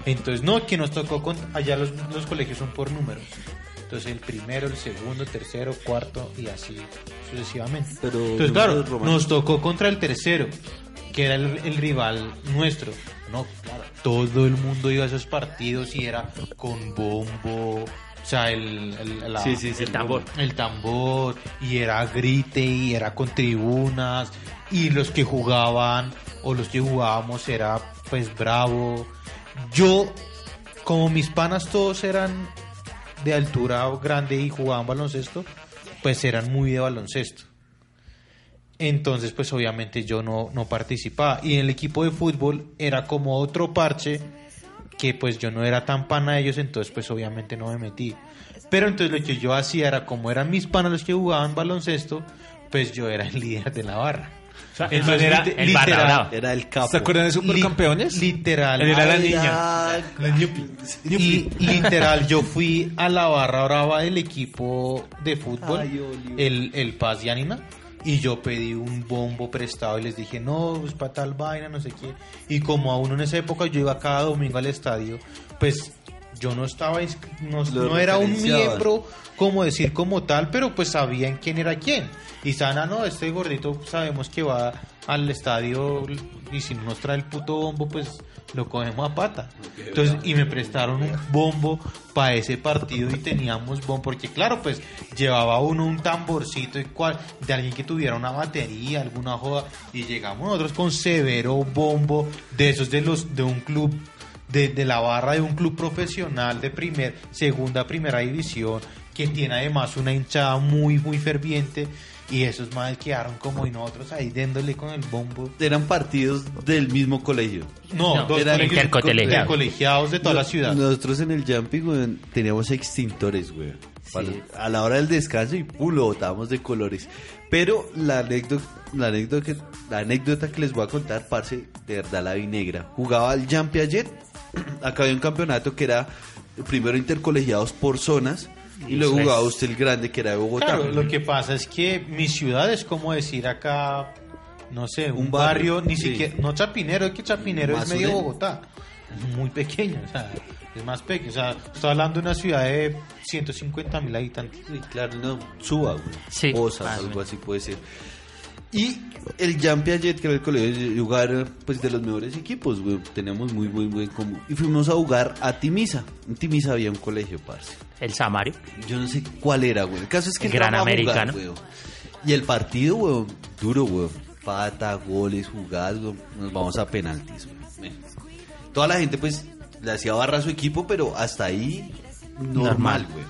Entonces, no, que nos tocó con, allá los, los colegios son por números. Entonces, el primero, el segundo, tercero, cuarto y así sucesivamente. Pero Entonces, claro, nos tocó contra el tercero, que era el, el rival nuestro. No, claro, todo el mundo iba a esos partidos y era con bombo, o sea, el, el- la- Sí, sí, sí, el tambor. el tambor y era grite y era con tribunas y los que jugaban o los que jugábamos era pues bravo yo como mis panas todos eran de altura grande y jugaban baloncesto pues eran muy de baloncesto entonces pues obviamente yo no, no participaba y en el equipo de fútbol era como otro parche que pues yo no era tan pana de ellos, entonces pues obviamente no me metí. Pero entonces lo que yo hacía era, como eran mis panas los que jugaban baloncesto, pues yo era el [laughs] líder de la barra. O sea, Entonces, él era el barra brava. Era el capo. ¿Se acuerdan de Supercampeones? Li- literal. Él era la niña. la- Y literal, yo fui a la barra brava del equipo de fútbol, Ay, el, el Paz de Anina, y yo pedí un bombo prestado y les dije, no, es para tal vaina, no sé qué. Y como a uno en esa época yo iba cada domingo al estadio, pues yo no estaba, no, no era un miembro, como decir como tal, pero pues sabían quién era quién. Y sana, no, este gordito sabemos que va al estadio y si no nos trae el puto bombo, pues lo cogemos a pata. Entonces, y me prestaron un bombo para ese partido y teníamos bombo, porque claro, pues llevaba uno un tamborcito y cual, de alguien que tuviera una batería, alguna joda, y llegamos nosotros con severo bombo de esos de los de un club de, de la barra de un club profesional de primer, segunda, primera división, que tiene además una hinchada muy, muy ferviente, y esos más quedaron como y nosotros ahí dándole con el bombo. Eran partidos del mismo colegio. No, No, dos eran intercolegiados. colegiados de toda la ciudad. Nosotros en el jumping, güey, teníamos extintores, güey. Para- A la hora del descanso y pum, lo botábamos de colores. Pero la anécdota, la anécdota, que, la anécdota que les voy a contar, parce, de verdad la vi negra. Jugaba al Piaget. Acá había un campeonato que era primero intercolegiados por zonas. Y luego jugaba usted el grande que era de Bogotá. Claro, lo que pasa es que mi ciudad es como decir acá, no sé, un, Un barrio, barrio, ni sí. siquiera, no Chapinero, es que Chapinero es medio Mazorén. Bogotá, es muy pequeño, o sea, es más pequeño, o sea, estoy hablando de una ciudad de 150 mil habitantes. Sí, claro, no, suba, güey. Sí, Pozas, más o algo menos. así puede ser. Y el Jean Piaget, que era el colegio de jugar pues de los mejores equipos, güey. Teníamos muy buen buen común. Y fuimos a jugar a Timisa. En Timisa había un colegio, parce. El Samario. Yo no sé cuál era, güey. El caso es que El Gran jugar, Americano. güey. Y el partido, güey, duro, güey. Pata, goles, jugadas, güey. Nos vamos a penaltis, güey. Toda la gente, pues, le hacía barra a su equipo, pero hasta ahí, normal, güey.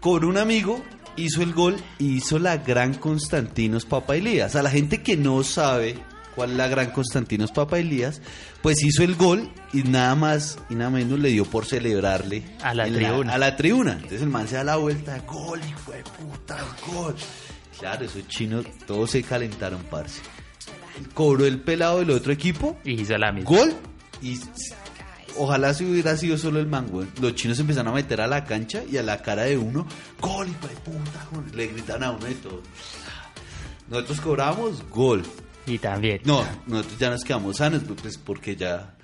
Con un amigo hizo el gol y hizo la gran Constantinos Papa Elías. A la gente que no sabe cuál es la gran Constantinos Papa Elías, pues hizo el gol y nada más y nada menos le dio por celebrarle A la tribuna. a la tribuna. Entonces el man se da la vuelta, gol, hijo de puta, gol. Claro, esos chinos todos se calentaron, parce. Cobró el pelado del otro equipo, Y hizo la misma. gol y ojalá si hubiera sido solo el man, weón. Los chinos se empezaron a meter a la cancha y a la cara de uno, gol, hijo de puta, gol. Le gritan a uno de todo. Nosotros cobramos gol. Y también. No, nosotros ya nos quedamos sanos, pues porque ya.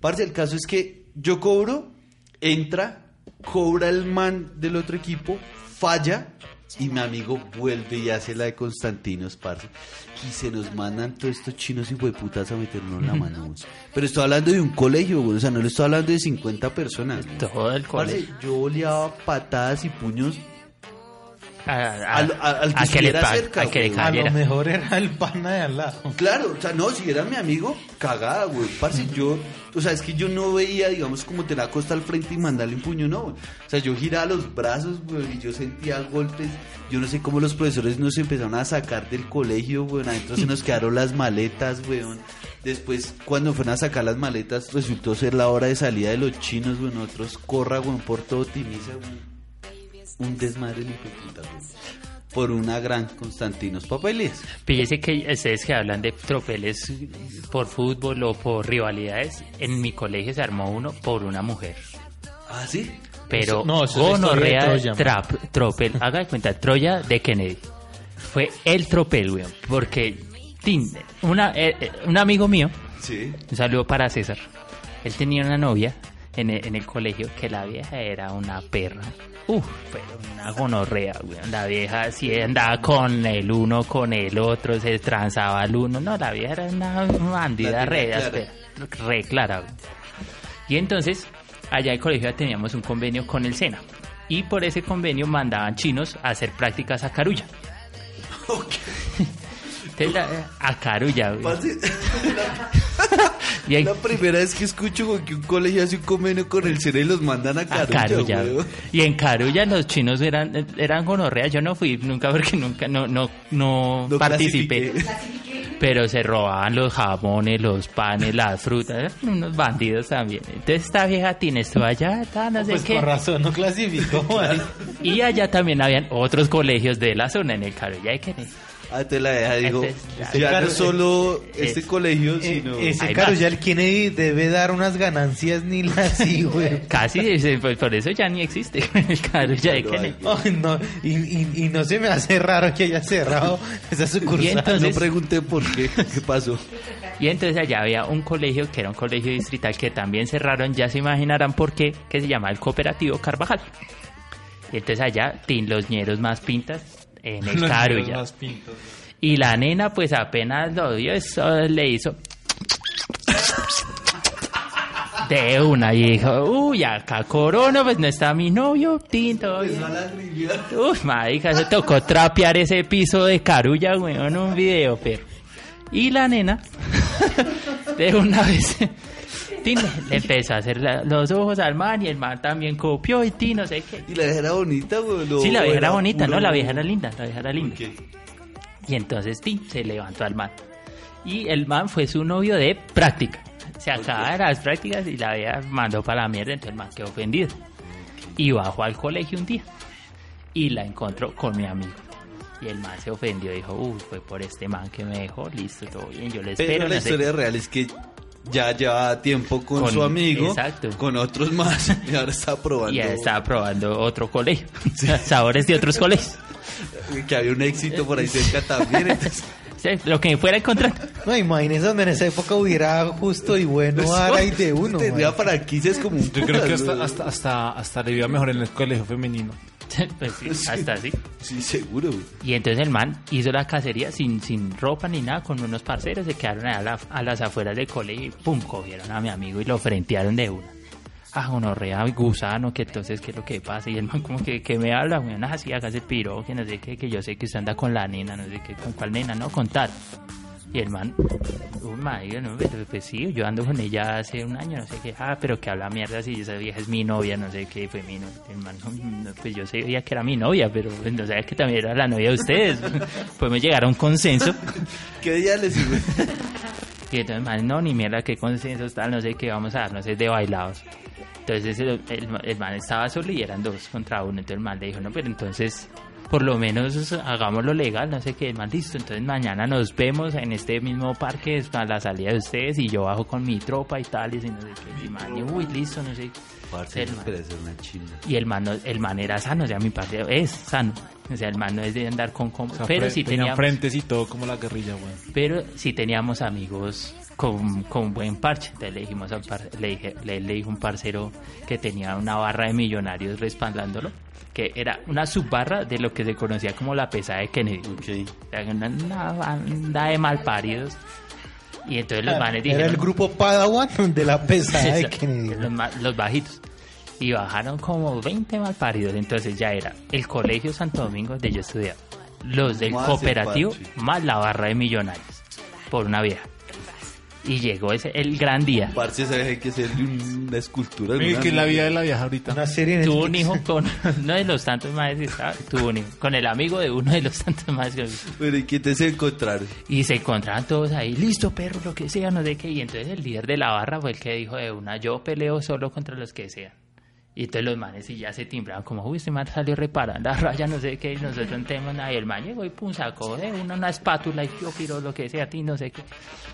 Parce, el caso es que yo cobro, entra, cobra el man del otro equipo, falla y mi amigo vuelve y hace la de Constantinos, parce. Y se nos mandan todos estos chinos y putas a meternos la mano. Pero estoy hablando de un colegio, güey, o sea, no le estoy hablando de 50 personas. Todo el Parce, colegio. yo oleaba patadas y puños A, a- al, que a que le cerca. a que le. A lo mejor era el pana de al lado. Claro, o sea, no, si era mi amigo, cagada, güey. Parce, yo, o sea, es que yo no veía, digamos, como te la costa al frente y mandarle un puño, no. güey. O sea, yo giraba los brazos, güey, y yo sentía golpes. Yo no sé cómo los profesores nos empezaron a sacar del colegio, güey. Adentro se nos [laughs] quedaron las maletas, güey. Después, cuando fueron a sacar las maletas, resultó ser la hora de salida de los chinos, güey. Nosotros corra, güey, por todo Timisa, güey. Un desmadre, el. Por una gran Constantinos Papeles. Fíjese que ustedes que hablan de tropeles por fútbol o por rivalidades, en mi colegio se armó uno por una mujer. ¿Ah, sí? Pero Eso- no, gonorrea, trap- tropel, haga de cuenta, Troya de Kennedy. Fue el tropel, weón. Porque una, eh, eh, un amigo mío, Sí. un saludo para César, él tenía una novia en el, en el colegio que la vieja era una perra. Uf, pero una gonorrea, weón. La vieja sí andaba con el uno, con el otro, se transaba al uno. No, la vieja era una bandida re, áspera, re clara, weón. Y entonces, allá en el colegio ya teníamos un convenio con el SENA. Y por ese convenio mandaban chinos a hacer prácticas a Carulla. Entonces, la- a Carulla, weón. [laughs] [laughs] Y La primera vez que escucho que un colegio hace un convenio con el CERE y los mandan a a Carulla. Y en Carulla los chinos eran eran gonorrea. Yo no fui nunca porque nunca no no no, No participé. Pero se robaban los jamones, los panes, las frutas, eran unos bandidos también. Entonces esta vieja tiene esto allá, ta, no sé Pues qué. razón no clasificó. [laughs] Y allá también habían otros colegios de la zona en el Carulla de Kennedy. Ah, te la deja, digo. Este- ya no Caru- solo este es- colegio, Eh, sino. ese Carulla va. el Kennedy debe dar unas ganancias ni las [laughs] güey. Casi, ese- pues, por eso ya ni existe [laughs] el Claro, Kennedy. Ay, no, y, y- y no se me hace raro que haya cerrado [laughs] esa sucursal. Y entonces- no pregunté por qué, qué pasó. Y entonces allá había un colegio que era un colegio distrital que también cerraron, ya se imaginarán por qué, que se llama el Cooperativo Carvajal. Y entonces allá, tin los ñeros más pintas en [laughs] el Carulla. Y la nena, pues apenas lo vio, eso le hizo. De una, y dijo, uy, acá corona, pues no está mi novio, tin, todo bien. Uy, marica, se tocó trapear ese piso de carulla, weón, en un video, pero. Y la nena, [laughs] de una vez, tin, [laughs] le empezó a hacer la- los ojos al man y el man también copió y tin, no sé qué. Y la vieja era bonita, güey. Sí, la vieja era bonita, puro- ¿no? La vieja era linda, la vieja era linda. ¿Qué? Y entonces tin, se levantó al man. Y el man fue su novio de práctica. Se acabaron las prácticas y la vieja mandó para la mierda, entonces el man quedó ofendido. Y bajó al colegio un día y la encontró con mi amigo. Y el man se ofendió, dijo, uy, fue por este man que me dejó, listo, todo bien, yo le espero. Pero la no sé historia real es que ya lleva tiempo con, Con- su amigo, exacto. con otros más, [laughs] y ahora está probando Y ya estaba probando otro colegio, [laughs] [laughs] sabores de otros colegios. que había un éxito por ahí cerca también. entonces- Sí, Lo que fuera a encontrar. No, imagínese donde en esa época hubiera justo y bueno ara y de uno. Tendría franquicias como un Yo creo que hasta, hasta, hasta, hasta le iba mejor en el colegio femenino. [laughs] Pues sí, hasta así. Sí, seguro. Y entonces el man hizo la cacería sin, sin ropa ni nada, con unos parceros, se quedaron a, la- a las afueras del colegio y pum, cogieron a mi amigo y lo frentearon de una. Ah, gonorrea, gusano, que entonces, ¿qué es lo que pasa? Y el man como que, que me habla, nada, así, hágase piro, que no sé qué, que yo sé que usted anda con la nena, no sé qué, con cuál nena, no, con tal. Y el man, uy, marica, no, pues, pues sí, yo ando con ella hace un año, no sé qué, ah, pero que habla mierda, si esa vieja es mi novia, no sé qué, fue mi novia. El man, no, pues yo sabía que era mi novia, pero pues, no sabía que también era la novia de ustedes. [laughs] Podemos llegar a un consenso. [laughs] ¿Qué día les? [laughs] Y entonces, man, no, ni mierda, qué consenso tal, no sé qué vamos a dar, no sé, de bailados. Entonces el, el- el man estaba solo y eran dos contra uno. Entonces el man le dijo, no, pero entonces por lo menos hagámoslo legal, no sé qué, más listo. Entonces mañana nos vemos en este mismo parque es a la salida de ustedes y yo bajo con mi tropa y tal, y así, no sé qué. Y man, uy, listo, no sé qué. Parce, El man. parece una chimba. Y el man, no- el man era sano, o sea, mi padre es sano. O sea, el man no es de andar con... con O sea, pero sí tenían teníamos, frentes y todo como la guerrilla, weón. pero sí teníamos amigos con, con buen parche. Entonces le dijimos al par- le, dije, le, le dijo un parcero que tenía una barra de millonarios respaldándolo, que era una subbarra de lo que se conocía como la pesada de Kennedy. Ok. O sea, una, una banda de malparidos. Y entonces los manes dijeron... Era el grupo Padawan [laughs] de la pesada de Kennedy. Los, bajitos. Y bajaron como 20 malparidos. Entonces ya era el Colegio Santo Domingo donde yo estudiaba. Los del Más cooperativo más la barra de millonarios. Por una vieja. Y llegó ese, el gran día. Parce, ¿sabes? Hay que hacerle un- una escultura. Alguna que la mierda. vida de la vieja ahorita. Una serie en Tuvo un hijo con [laughs] uno de los tantos más que estaba. Tuvo un hijo con el amigo de uno de los tantos más que Pero ¿y qué te se encontraron? Y se encontraban todos ahí, listo perro, lo que sea, no sé qué. Y entonces el líder de la barra fue el que dijo de una, yo peleo solo contra los que sean. Y entonces los manes y ya se timbraban como, uy, este man salió reparando la raya, no sé qué, y nosotros no tenemos nada. El man llegó y pum, sacó de una, una espátula y yo quiero lo que sea ti, no sé qué.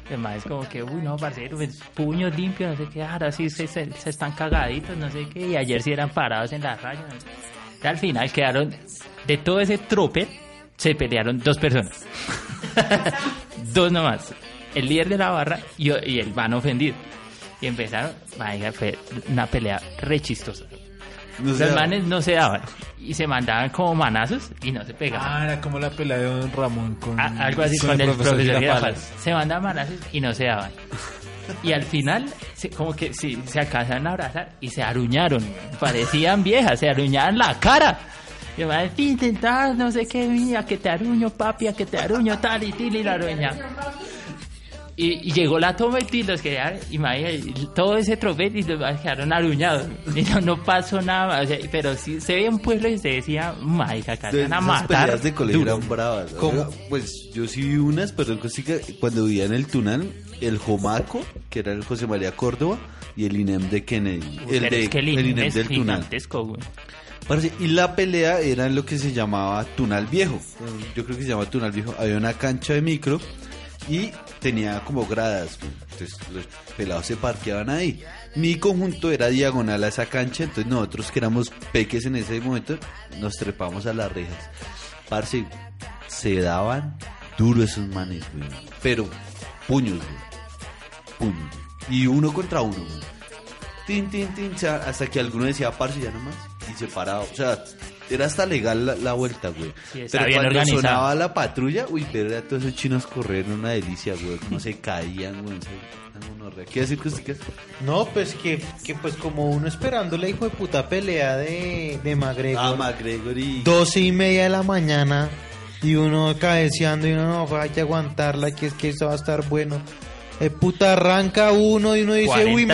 El man es como que, uy, no, parcero, pues, puños limpios, no sé qué, ahora sí se, se- están cagaditos, no sé qué. Y ayer sí eran parados en la raya. no sé al final quedaron, de todo ese trope, se pelearon dos personas. [laughs] Dos nomás. El líder de la barra y, y el man ofendido. Y empezaron, vaya, fue una pelea re chistosa. No Los manes no se daban y se mandaban como manazos y no se pegaban. Ah, era como la pelea de Don Ramón con, A- algo así con, el profesor, Girafales. Girafales. Se mandaban manazos y no se daban. [laughs] Y al final, se- como que sí, se alcanzaron a abrazar y se aruñaron. Parecían viejas, se aruñaban la cara. Y man, "Sí, intentar, no sé qué, mía, que te aruño, papi, a que te aruño, tal y tal, y la aruña. Y, y llegó la toma y los que ya, imagínate, todo ese trofeo y los quedaron aruñados. [laughs] Y no, no pasó nada más. o sea, pero sí se veía un pueblo y se decía, marica, acá van a matar. peleas de colegio duro". eran bravas. ¿no? ¿Cómo? Pues yo sí vi unas, pero cuando vivía en el Tunal, el Jomaco, que era el José María Córdoba, y el INEM de Kennedy. El, de, es que el el INEM INEM es del Tunal. güey. Y la pelea era en lo que se llamaba Tunal Viejo. Yo creo que se llama Tunal Viejo. Había una cancha de micro y tenía como gradas. Entonces los pelados se parqueaban ahí. Mi conjunto era diagonal a esa cancha, entonces nosotros que éramos peques en ese momento, nos trepamos a las rejas. Parce, se daban duro esos manes, güey. Pero puños. Puños. Y uno contra uno, güey. Tin, tin, tin, hasta que alguno decía parce ya nomás y se paraba. O sea, era hasta legal la, la vuelta, güey. Sí, pero bien cuando organizado. sonaba la patrulla, uy, pero era todos esos chinos correr, una delicia, güey. Cómo se caían, güey. ¿Qué decir que usted qué? No, pues que, que pues como uno esperando la hijo de puta pelea de, de McGregor. Ah, McGregor y... Doce y media de la mañana y uno cabeceando y uno no, hay que aguantarla, que es que esto va a estar bueno. Eh, puta, arranca uno y uno dice, 40 uy,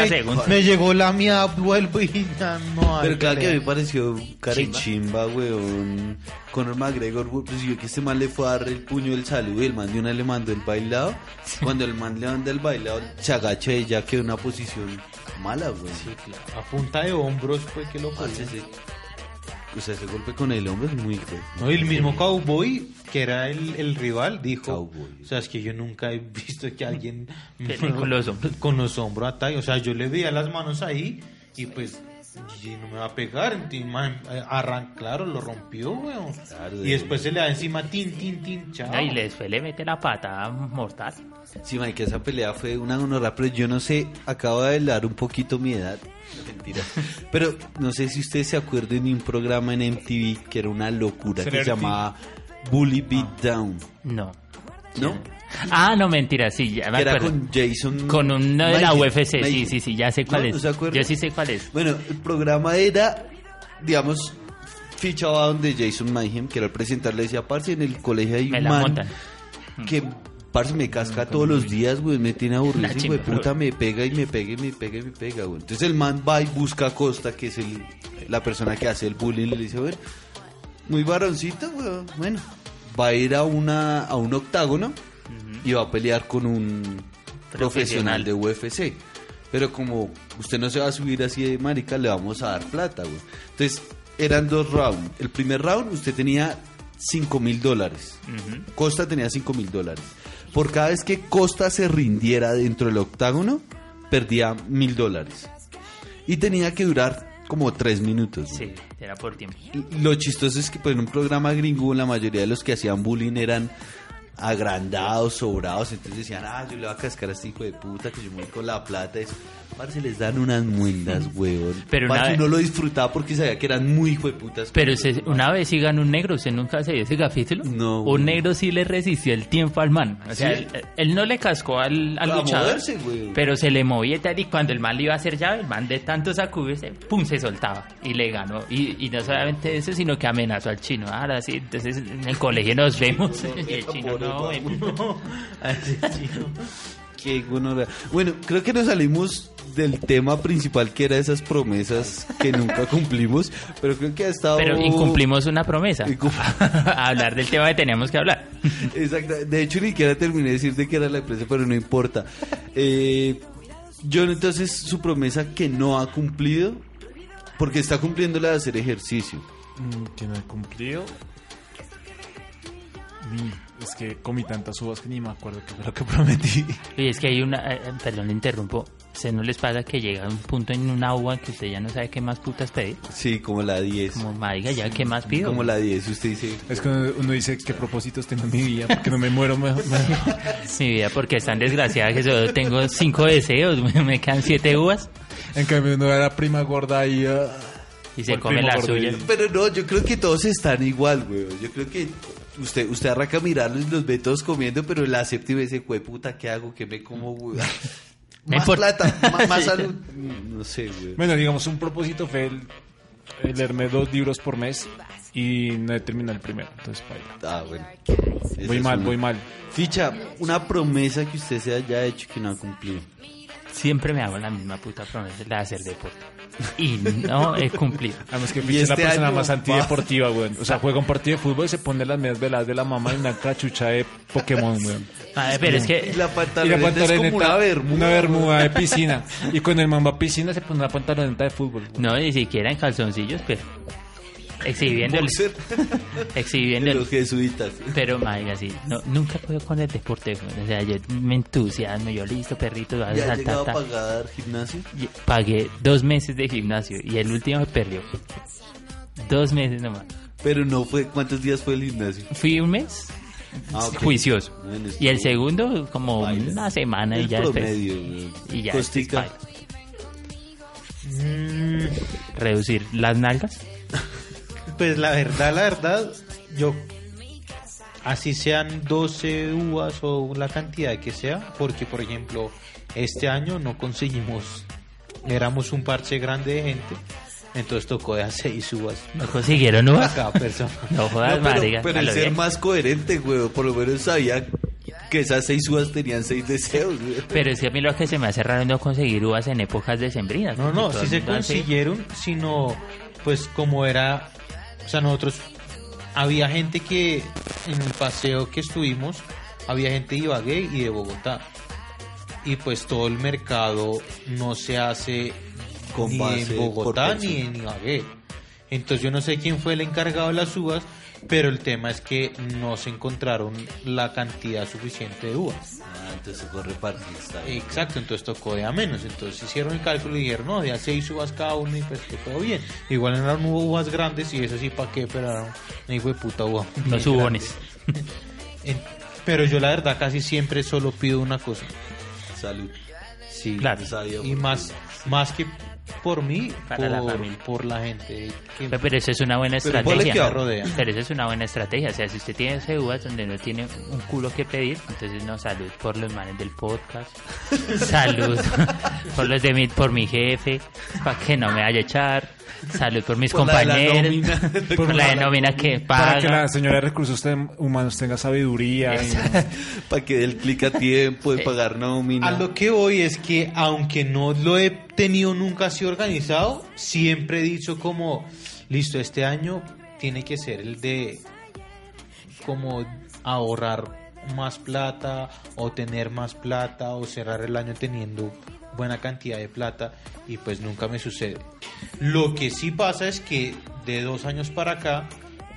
me, llegó la mía, vuelvo y ya no hay Pero claro que pelea". me pareció carechimba, weón. Conor McGregor, güey, pues yo que este man le fue a dar el puño del saludo y el man de una le mandó el bailado. Cuando el man le manda el bailado, se agacha y ya quedó en una posición mala, güey. A punta de hombros fue que lo cogió. ese- o sea, ese golpe con el hombro es muy feo. No, y el mismo Cowboy, que era el, el rival, dijo, Cowboy. o sea, es que yo nunca he visto que alguien [laughs] con los hombros. [laughs] con los hombros ataque, o sea, yo le veía las manos ahí y pues y no me va a pegar, man, arran, claro, lo rompió, weón. Claro, y después se le da encima tin, tin, tin, chao. No, y le- después le mete la patada mortal. Sí, man, que esa pelea fue una gonorrea, pero yo no sé, acabo de hablar un poquito mi edad. Mentira. Pero no sé si ustedes se acuerdan de un programa en MTV que era una locura, que se llamaba Bully Beat Down. No. ¿No? Ah, no, mentira, sí, ya me Que era con Jason. Con uno de la UFC, sí, sí, sí, ya sé cuál ¿No? es. ¿No? Yo sí sé cuál es. Bueno, el programa era, digamos, fichado a donde Jason Mayhem, que era el presentador, le decía, parce, en el colegio hay un man montan. que, parce, me casca todos los días, güey, me tiene aburrido, hijo de puta me pega y me pega y me pega y me pega, güey. Entonces el man va y busca a Costa, que es el, la persona que hace el bullying, le dice, bueno, muy varoncito, güey, bueno, va a ir a, una, a un octágono y va a pelear con un profesional, Profesional. de UFC. Pero como usted no se va a subir así de marica, le vamos a dar plata, güey. Entonces, eran dos rounds. El primer round, usted tenía 5 mil dólares. Costa tenía 5 mil dólares. Por cada vez que Costa se rindiera dentro del octágono, perdía mil dólares. Y tenía que durar como 3 minutos. Sí, era por tiempo. Y Lo chistoso es que pues, en un programa gringo la mayoría de los que hacían bullying eran agrandados, sobrados, entonces decían, ah, yo le voy a cascar a este hijo de puta que yo me voy con la plata. Eso. Parce, les dan unas muendas, huevón. Pero Parce, una vez- uno lo disfrutaba porque sabía que eran muy hijo de putas. Pero usted- una vez sí ganó un negro, ¿usted nunca se vio ese capítulo? No, Un güey. negro sí le resistió el tiempo al man. O sea, ¿Sí? él, él no le cascó al, luchador, moverse, pero se le movía y tal, y cuando el man le iba a hacer llave, el man de tanto sacudirse, pum, se soltaba y le ganó. Y, y no solamente eso, sino que amenazó al chino. Ahora sí, entonces en el colegio nos vemos. [laughs] y el chino no, bueno. [laughs] Qué gonorrea. Bueno, creo que nos salimos del tema principal que era esas promesas que nunca [laughs] cumplimos, pero creo que ha estado... Pero incumplimos una promesa. [laughs] Incum- [laughs] hablar del tema que teníamos que hablar. Exacto. De hecho, ni siquiera terminé de decir de qué era la empresa, pero no importa. Eh, John, entonces, su promesa que no ha cumplido, porque está cumpliendo la de hacer ejercicio. Mm, que no he cumplido. Es que comí tantas uvas que ni me acuerdo qué fue lo que prometí. [laughs] Y es que hay una, eh, eh, perdón, le interrumpo. ¿Se no les pasa que llega un punto en una uva que usted ya no sabe qué más putas pedir? Sí, como la 10. Como, marica, ya qué más pido. Como la 10, usted dice. Es que uno uno dice qué propósitos tengo en mi vida, porque no me muero. me- me- Mi vida, porque es tan desgraciada que solo tengo cinco deseos, [laughs] me quedan siete uvas En cambio, uno era prima gorda y... ah, y se come la suya. Pero no, yo creo que todos están igual, güey. Yo creo que usted usted arranca a mirarlos y los ve todos comiendo, pero la séptima dice, güey, puta, ¿qué hago? ¿Qué me como, güey? [laughs] [laughs] Más plata, más, [laughs] salud. No sé, güey. Bueno, digamos, un propósito fue el, el leerme dos libros por mes y no he terminado el primero. Entonces, paila. Ah, bueno. Esa Voy mal, una. voy mal. Ficha, una promesa que usted se haya hecho que no ha cumplido. Siempre me hago la misma puta promesa, la de hacer deporte. Y no he cumplido. Además que la este persona año más va- antideportiva, güey. O sea, [laughs] juega un partido de fútbol y se pone las medias veladas de la mamá y una cachucha de Pokémon, güey. Ay, pero es Y que la Y la pantaloneta es como una bermuda. una bermuda de piscina. Y con el mamba piscina se pone una pantaloneta de fútbol. no, ni siquiera en calzoncillos, pero exhibiendo el, exhibiendo [laughs] los jesuitas. Pero, marica, sí, no, nunca puedo con el deporte. O sea, yo me entusiasmo, yo listo, perrito, vas a ¿Ya llegado a ta. pagar gimnasio? Pagué dos meses de gimnasio y el último me perdió. Dos meses nomás. Pero no fue, ¿cuántos días fue el gimnasio? Fui un mes Ah, juicioso. Y el segundo, como Baila. una semana y ya después. promedio. Y ya Costica. después baila. Reducir las nalgas. Pues la verdad, la verdad, yo así sean 12 uvas o la cantidad que sea, porque por ejemplo, este año no conseguimos, éramos un parche grande de gente, entonces tocó de a 6 uvas No consiguieron uvas. cada persona. [laughs] No jodas, No, pero, marica. pero el ser bien. más coherente, güey. Por lo menos sabía que esas seis uvas tenían seis deseos, güey. Pero es que a mí lo que se me hace raro es no conseguir uvas en épocas decembrinas. No, no, sí el se hace- consiguieron, sino pues como era, o sea, nosotros, había gente que en el paseo que estuvimos, había gente de Ibagué y de Bogotá. Y pues todo el mercado no se hace Con ni en Bogotá ni en Ibagué. Entonces yo no sé quién fue el encargado de las uvas, pero el tema es que no se encontraron la cantidad suficiente de uvas. Ah, entonces tocó repartir. Exacto, entonces tocó de a menos. Entonces hicieron el cálculo y dijeron, no, de a seis uvas cada uno y pues que todo bien. Igual eran uvas grandes y eso sí, ¿para qué? Pero eran una hijo de puta uva. [laughs] Los ubones. [laughs] Pero yo la verdad casi siempre solo pido una cosa. Salud. Sí, Claro. Y más, más que por mí, Para la por, familia. por la gente que Pero, pero eso es una buena Pero estrategia. me rodea. Pero eso es una buena estrategia. O sea, si usted tiene uvas donde no tiene un culo que pedir, entonces no, salud por los manes del podcast. [laughs] salud por los de mi, por mi jefe, para que no me vaya a echar. Salud por mis Por la de la compañeros. [laughs] por la de nómina que Para que paga. la señora de recursos ten- humanos tenga sabiduría. y- [laughs] Para que dé el clic a tiempo de pagar nómina. A lo que voy es que aunque no lo he tenido nunca así organizado, siempre he dicho como, listo, este año tiene que ser el de como ahorrar más plata o tener más plata o cerrar el año teniendo buena cantidad de plata y pues nunca me sucede. Lo que sí pasa es que de dos años para acá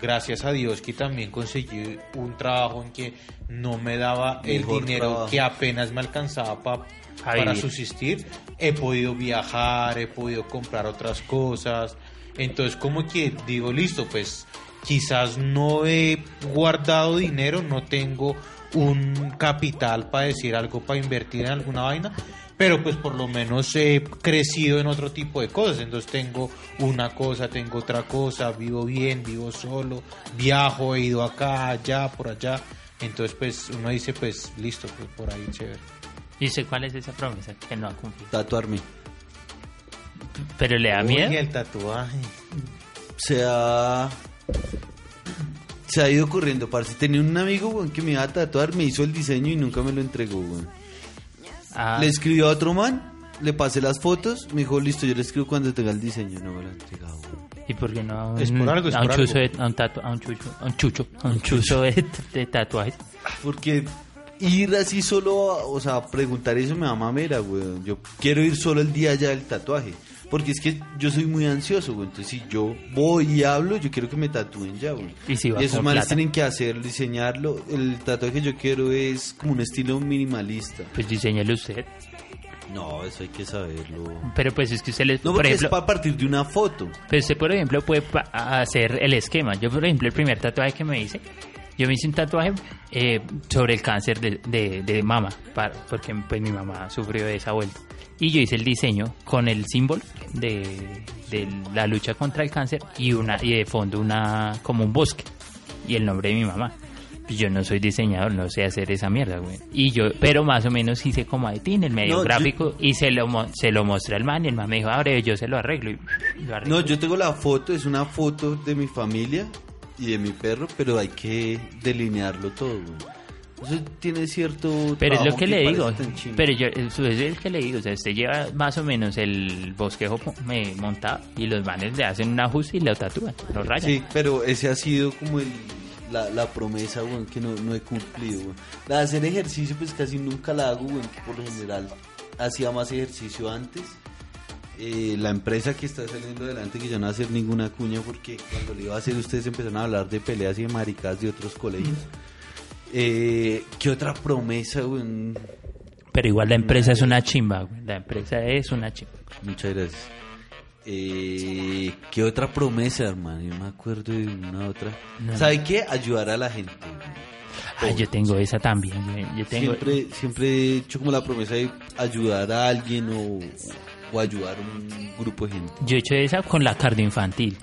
gracias a Dios que también conseguí un trabajo en que no me daba el Mejor dinero trabajo. que apenas me alcanzaba pa- para subsistir. He podido viajar, he podido comprar otras cosas. Entonces como que digo, listo, pues quizás no he guardado dinero, no tengo un capital para decir algo, para invertir en alguna vaina, pero pues por lo menos he crecido en otro tipo de cosas, entonces tengo una cosa, tengo otra cosa, vivo bien, vivo solo, viajo, he ido acá, allá, por allá, entonces pues uno dice pues listo, pues por ahí chévere. ¿Y sé cuál es esa promesa que no ha cumplido? Tatuarme. Pero le da Uy, miedo. el tatuaje. Se ha... Se ha ido corriendo, parce. Tenía un amigo, weón, que me iba a tatuar, me hizo el diseño y nunca me lo entregó, weón. Ah, Le escribió a otro man, le pasé las fotos, me dijo, listo, yo le escribo cuando tenga el diseño. No me lo ha entregado, weón. ¿Y por qué no a un, Es por algo, es a un por chuzo algo. de, a un tatu- a un chucho, a un chucho, a un chuzo de, de tatuajes? Porque ir así solo, a- o sea, preguntar eso me da mamera, weón. Yo quiero ir solo el día ya del tatuaje. Porque es que yo soy muy ansioso, weón. Entonces, si yo voy y hablo, yo quiero que me tatúen ya, weón. Y si va esos plata. tienen que hacerlo, diseñarlo. El tatuaje que yo quiero es como un estilo minimalista. Pues diseñale usted. No, eso hay que saberlo. Pero pues es que usted le... No, por ejemplo, es para partir de una foto. Pues usted, por ejemplo, puede hacer el esquema. Yo, por ejemplo, el primer tatuaje que me hice, yo me hice un tatuaje eh, sobre el cáncer de, de, de mama, para- porque pues mi mamá sufrió de esa vuelta. Y yo hice el diseño con el símbolo de, de la lucha contra el cáncer y una y de fondo una como un bosque y el nombre de mi mamá. Pues Yo no soy diseñador, no sé hacer esa mierda, güey. Y yo, pero más o menos hice como de tin, el medio No, yo- gráfico, y se lo, se lo mostré al man, y el man me dijo, abre, yo se lo arreglo. Y lo arreglé. No, yo tengo la foto, es una foto de mi familia y de mi perro, pero hay que delinearlo todo. Eso tiene cierto. Pero es lo trabajo que le digo. Pero yo, eso es el que le digo. O sea, usted lleva más o menos el bosquejo me montado y los manes le hacen un ajuste y lo tatúan, lo rayan. Sí, pero ese ha sido como el, la, la promesa, que no, no he cumplido. La de hacer ejercicio, pues casi nunca la hago, que por lo general hacía más ejercicio antes. Eh, la empresa que está saliendo adelante, que yo no voy a hacer ninguna cuña, porque cuando le iba a hacer, ustedes empezaron a hablar de peleas y de maricadas de otros colegios. Eh, ¿Qué otra promesa? Pero igual la empresa es una chimba, güey. La empresa es una chimba. Muchas gracias. Eh, ¿Qué otra promesa, hermano? Yo me acuerdo de una otra. No. ¿Sabe qué? Ayudar a la gente. Ay, yo tengo esa también, güey. Yo tengo... Siempre, siempre he hecho como la promesa de ayudar a alguien o, o ayudar a un grupo de gente. Yo he hecho esa con la cardioinfantil.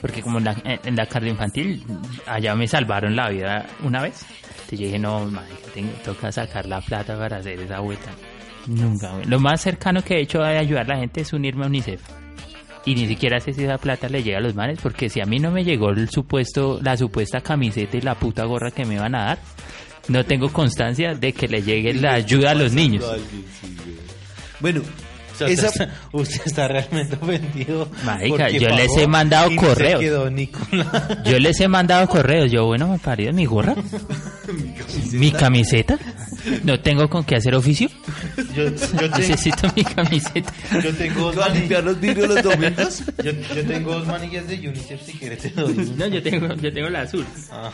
Porque como en la, en la cardioinfantil, allá me salvaron la vida una vez. Entonces yo dije, no, madre, tengo, toca sacar la plata para hacer esa vuelta. Nunca. Lo más cercano que he hecho a ayudar a la gente es unirme a UNICEF. Y ni siquiera sé si esa plata le llega a los manes, porque si a mí no me llegó el supuesto, la supuesta camiseta y la puta gorra que me iban a dar, no tengo constancia de que le llegue la ayuda a los niños. Bueno, O sea, esa, usted, está, [laughs] usted está realmente ofendido. Marica, yo les he mandado y no se correos. quedó [laughs] Yo les he mandado correos. Yo, bueno, me parido mi gorra. [laughs] mi camiseta. No tengo con qué hacer oficio. Yo, yo tengo, Necesito mi camiseta. yo tengo dos ¿Va a mani- limpiar los vidrios los domingos? yo, yo tengo dos manillas de UNICEF si quieres te doy una. No, yo tengo, yo tengo la azul. Ah.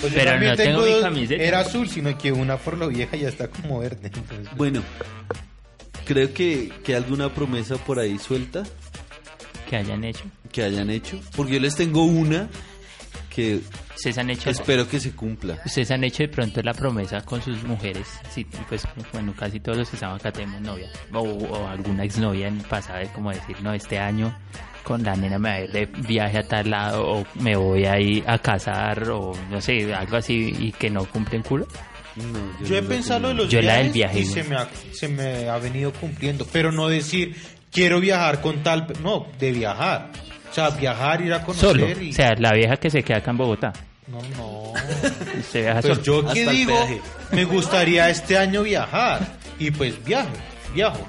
Pues yo Pero no tengo mi camiseta. Era azul, sino que una por lo vieja ya está como verde. entonces- Bueno, creo que, que alguna promesa por ahí suelta Que hayan hecho. que hayan hecho. Porque yo les tengo una que Ustedes han hecho. espero que se cumpla. Ustedes han hecho de pronto la promesa con sus mujeres. Sí, pues bueno, casi todos los que estaban acá tenemos novia. O, o alguna exnovia en el pasado, es como decir, no, este año con la nena me voy a ir de viaje a tal lado o me voy a ir a casar o no sé, algo así y que no cumplen culo. No, Yo he no lo pensado lo de los Yo la del viajes viaje, y se me, ha, se me ha venido cumpliendo, pero no decir quiero viajar con tal, no, de viajar. O sea, viajar, ir a conocer Solo. y... O sea, la vieja que se queda acá en Bogotá. no, no. [laughs] Se viaja Pues solo. yo que digo, me gustaría este año viajar y pues viajo, viajo.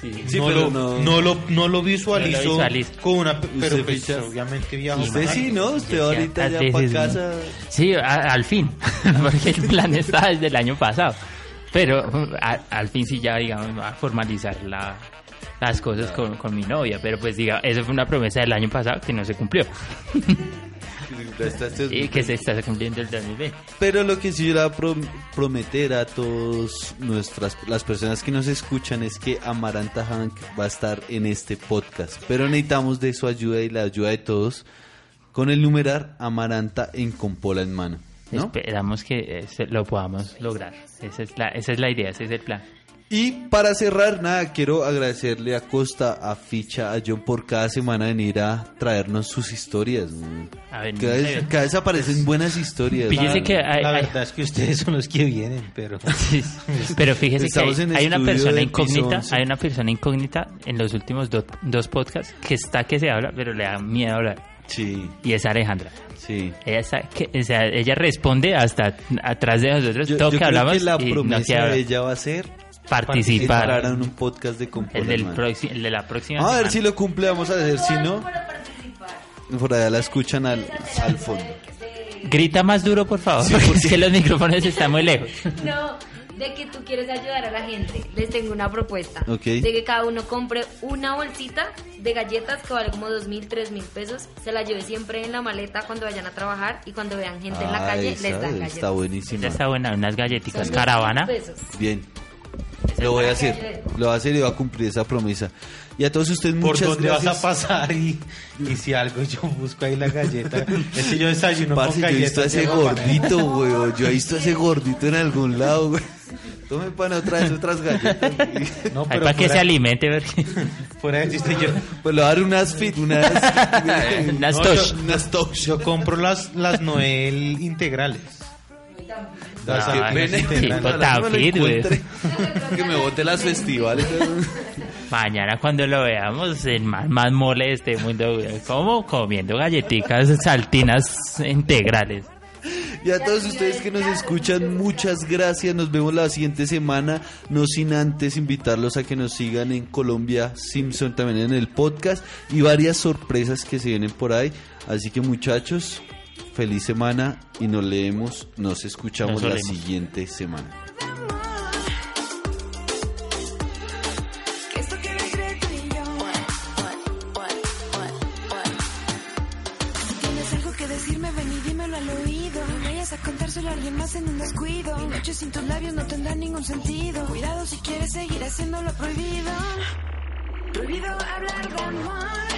Sí, no, pero lo, no- no... lo, no lo visualizo No lo con una, pe- pero Usted pues obviamente viajo. Usted sí. ¿no? Usted ahorita a ya para ¿no? casa. Sí, a- al fin, [laughs] porque el plan está desde el año pasado. Pero a- al fin sí ya, digamos, a formalizar la, las cosas con, con mi novia. Pero pues diga, esa fue una promesa del año pasado que no se cumplió. [laughs] Este- Y que se está cumpliendo el 2020. Pero lo que sí yo le voy a prom- prometer a todos nuestras las personas que nos escuchan es que Amaranta Hank va a estar en este podcast. Pero necesitamos de su ayuda y la ayuda de todos con el numerar Amaranta en Compola en mano. ¿no? Esperamos que eh, lo podamos lograr. Esa es, la, esa es la idea, ese es el plan. Y para cerrar, nada, quiero agradecerle a Costa, a Ficha, a John por cada semana venir a traernos sus historias. A ver, Cada vez, cada vez aparecen buenas historias. Fíjese que hay, la hay- verdad es que ustedes son los que vienen, pero... [laughs] Sí, pero fíjese que hay, Estamos hay una persona incógnita, hay una persona incógnita en los últimos do- dos podcasts que está que se habla, pero le da miedo hablar. Sí, Y es Alejandra. sí. Ella está, que, o sea, ella responde hasta atrás de nosotros Yo, todo yo que creo hablamos que la promesa de ella va a ser participar. entrar en un podcast de Compola El, del proxi- el de la próxima. A ver semana. si lo cumple, vamos a ver si no. Por allá la escuchan al, al fondo. Grita más duro, por favor, porque es que los micrófonos están muy lejos. [laughs] No, de que tú quieres ayudar a la gente. Les tengo una propuesta. Ok. De que cada uno compre una bolsita de galletas que vale como dos mil, tres mil pesos. Se la lleve siempre en la maleta cuando vayan a trabajar y cuando vean gente en la Ah, calle esa les dan Está galletas. buenísima. Ya está buena, unas galletitas. Caravana. 2.000 pesos. Bien. Lo voy a hacer. Lo voy a hacer y voy a cumplir esa promesa. Y a todos ustedes ¿Por muchas dónde gracias. vas a pasar? Y, y si algo yo busco ahí la galleta. Es que yo desayuno Parce, con yo he visto a ese gordito, güey. Yo he visto a ese gordito en algún lado, güey. Tome pan otra vez otras galletas. No, pero para que se alimente. porque- Fuera de chiste, yo, Pues le voy a dar unas fit, unas. [laughs] Unas No, tosh. yo- Unas tosh. yo compro las, las Noel integrales. Las No, no encuentre. Que me bote las festivales. [laughs] Mañana cuando lo veamos, el más, más mole de este mundo. Como comiendo galletitas saltinas integrales. Y a todos ustedes que nos escuchan, muchas gracias. Nos vemos la siguiente semana. No sin antes invitarlos a que nos sigan en Colombia Simpson también en el podcast y varias sorpresas que se vienen por ahí. Así que muchachos, feliz semana y nos leemos, nos escuchamos Nos la siguiente semana. Si tienes algo que decirme, ven y dímelo al oído. No vayas a contárselo a alguien más en un descuido. Mi noche sin tus labios no tendrá ningún sentido. Cuidado si quieres seguir haciéndolo prohibido. Prohibido hablar de amor.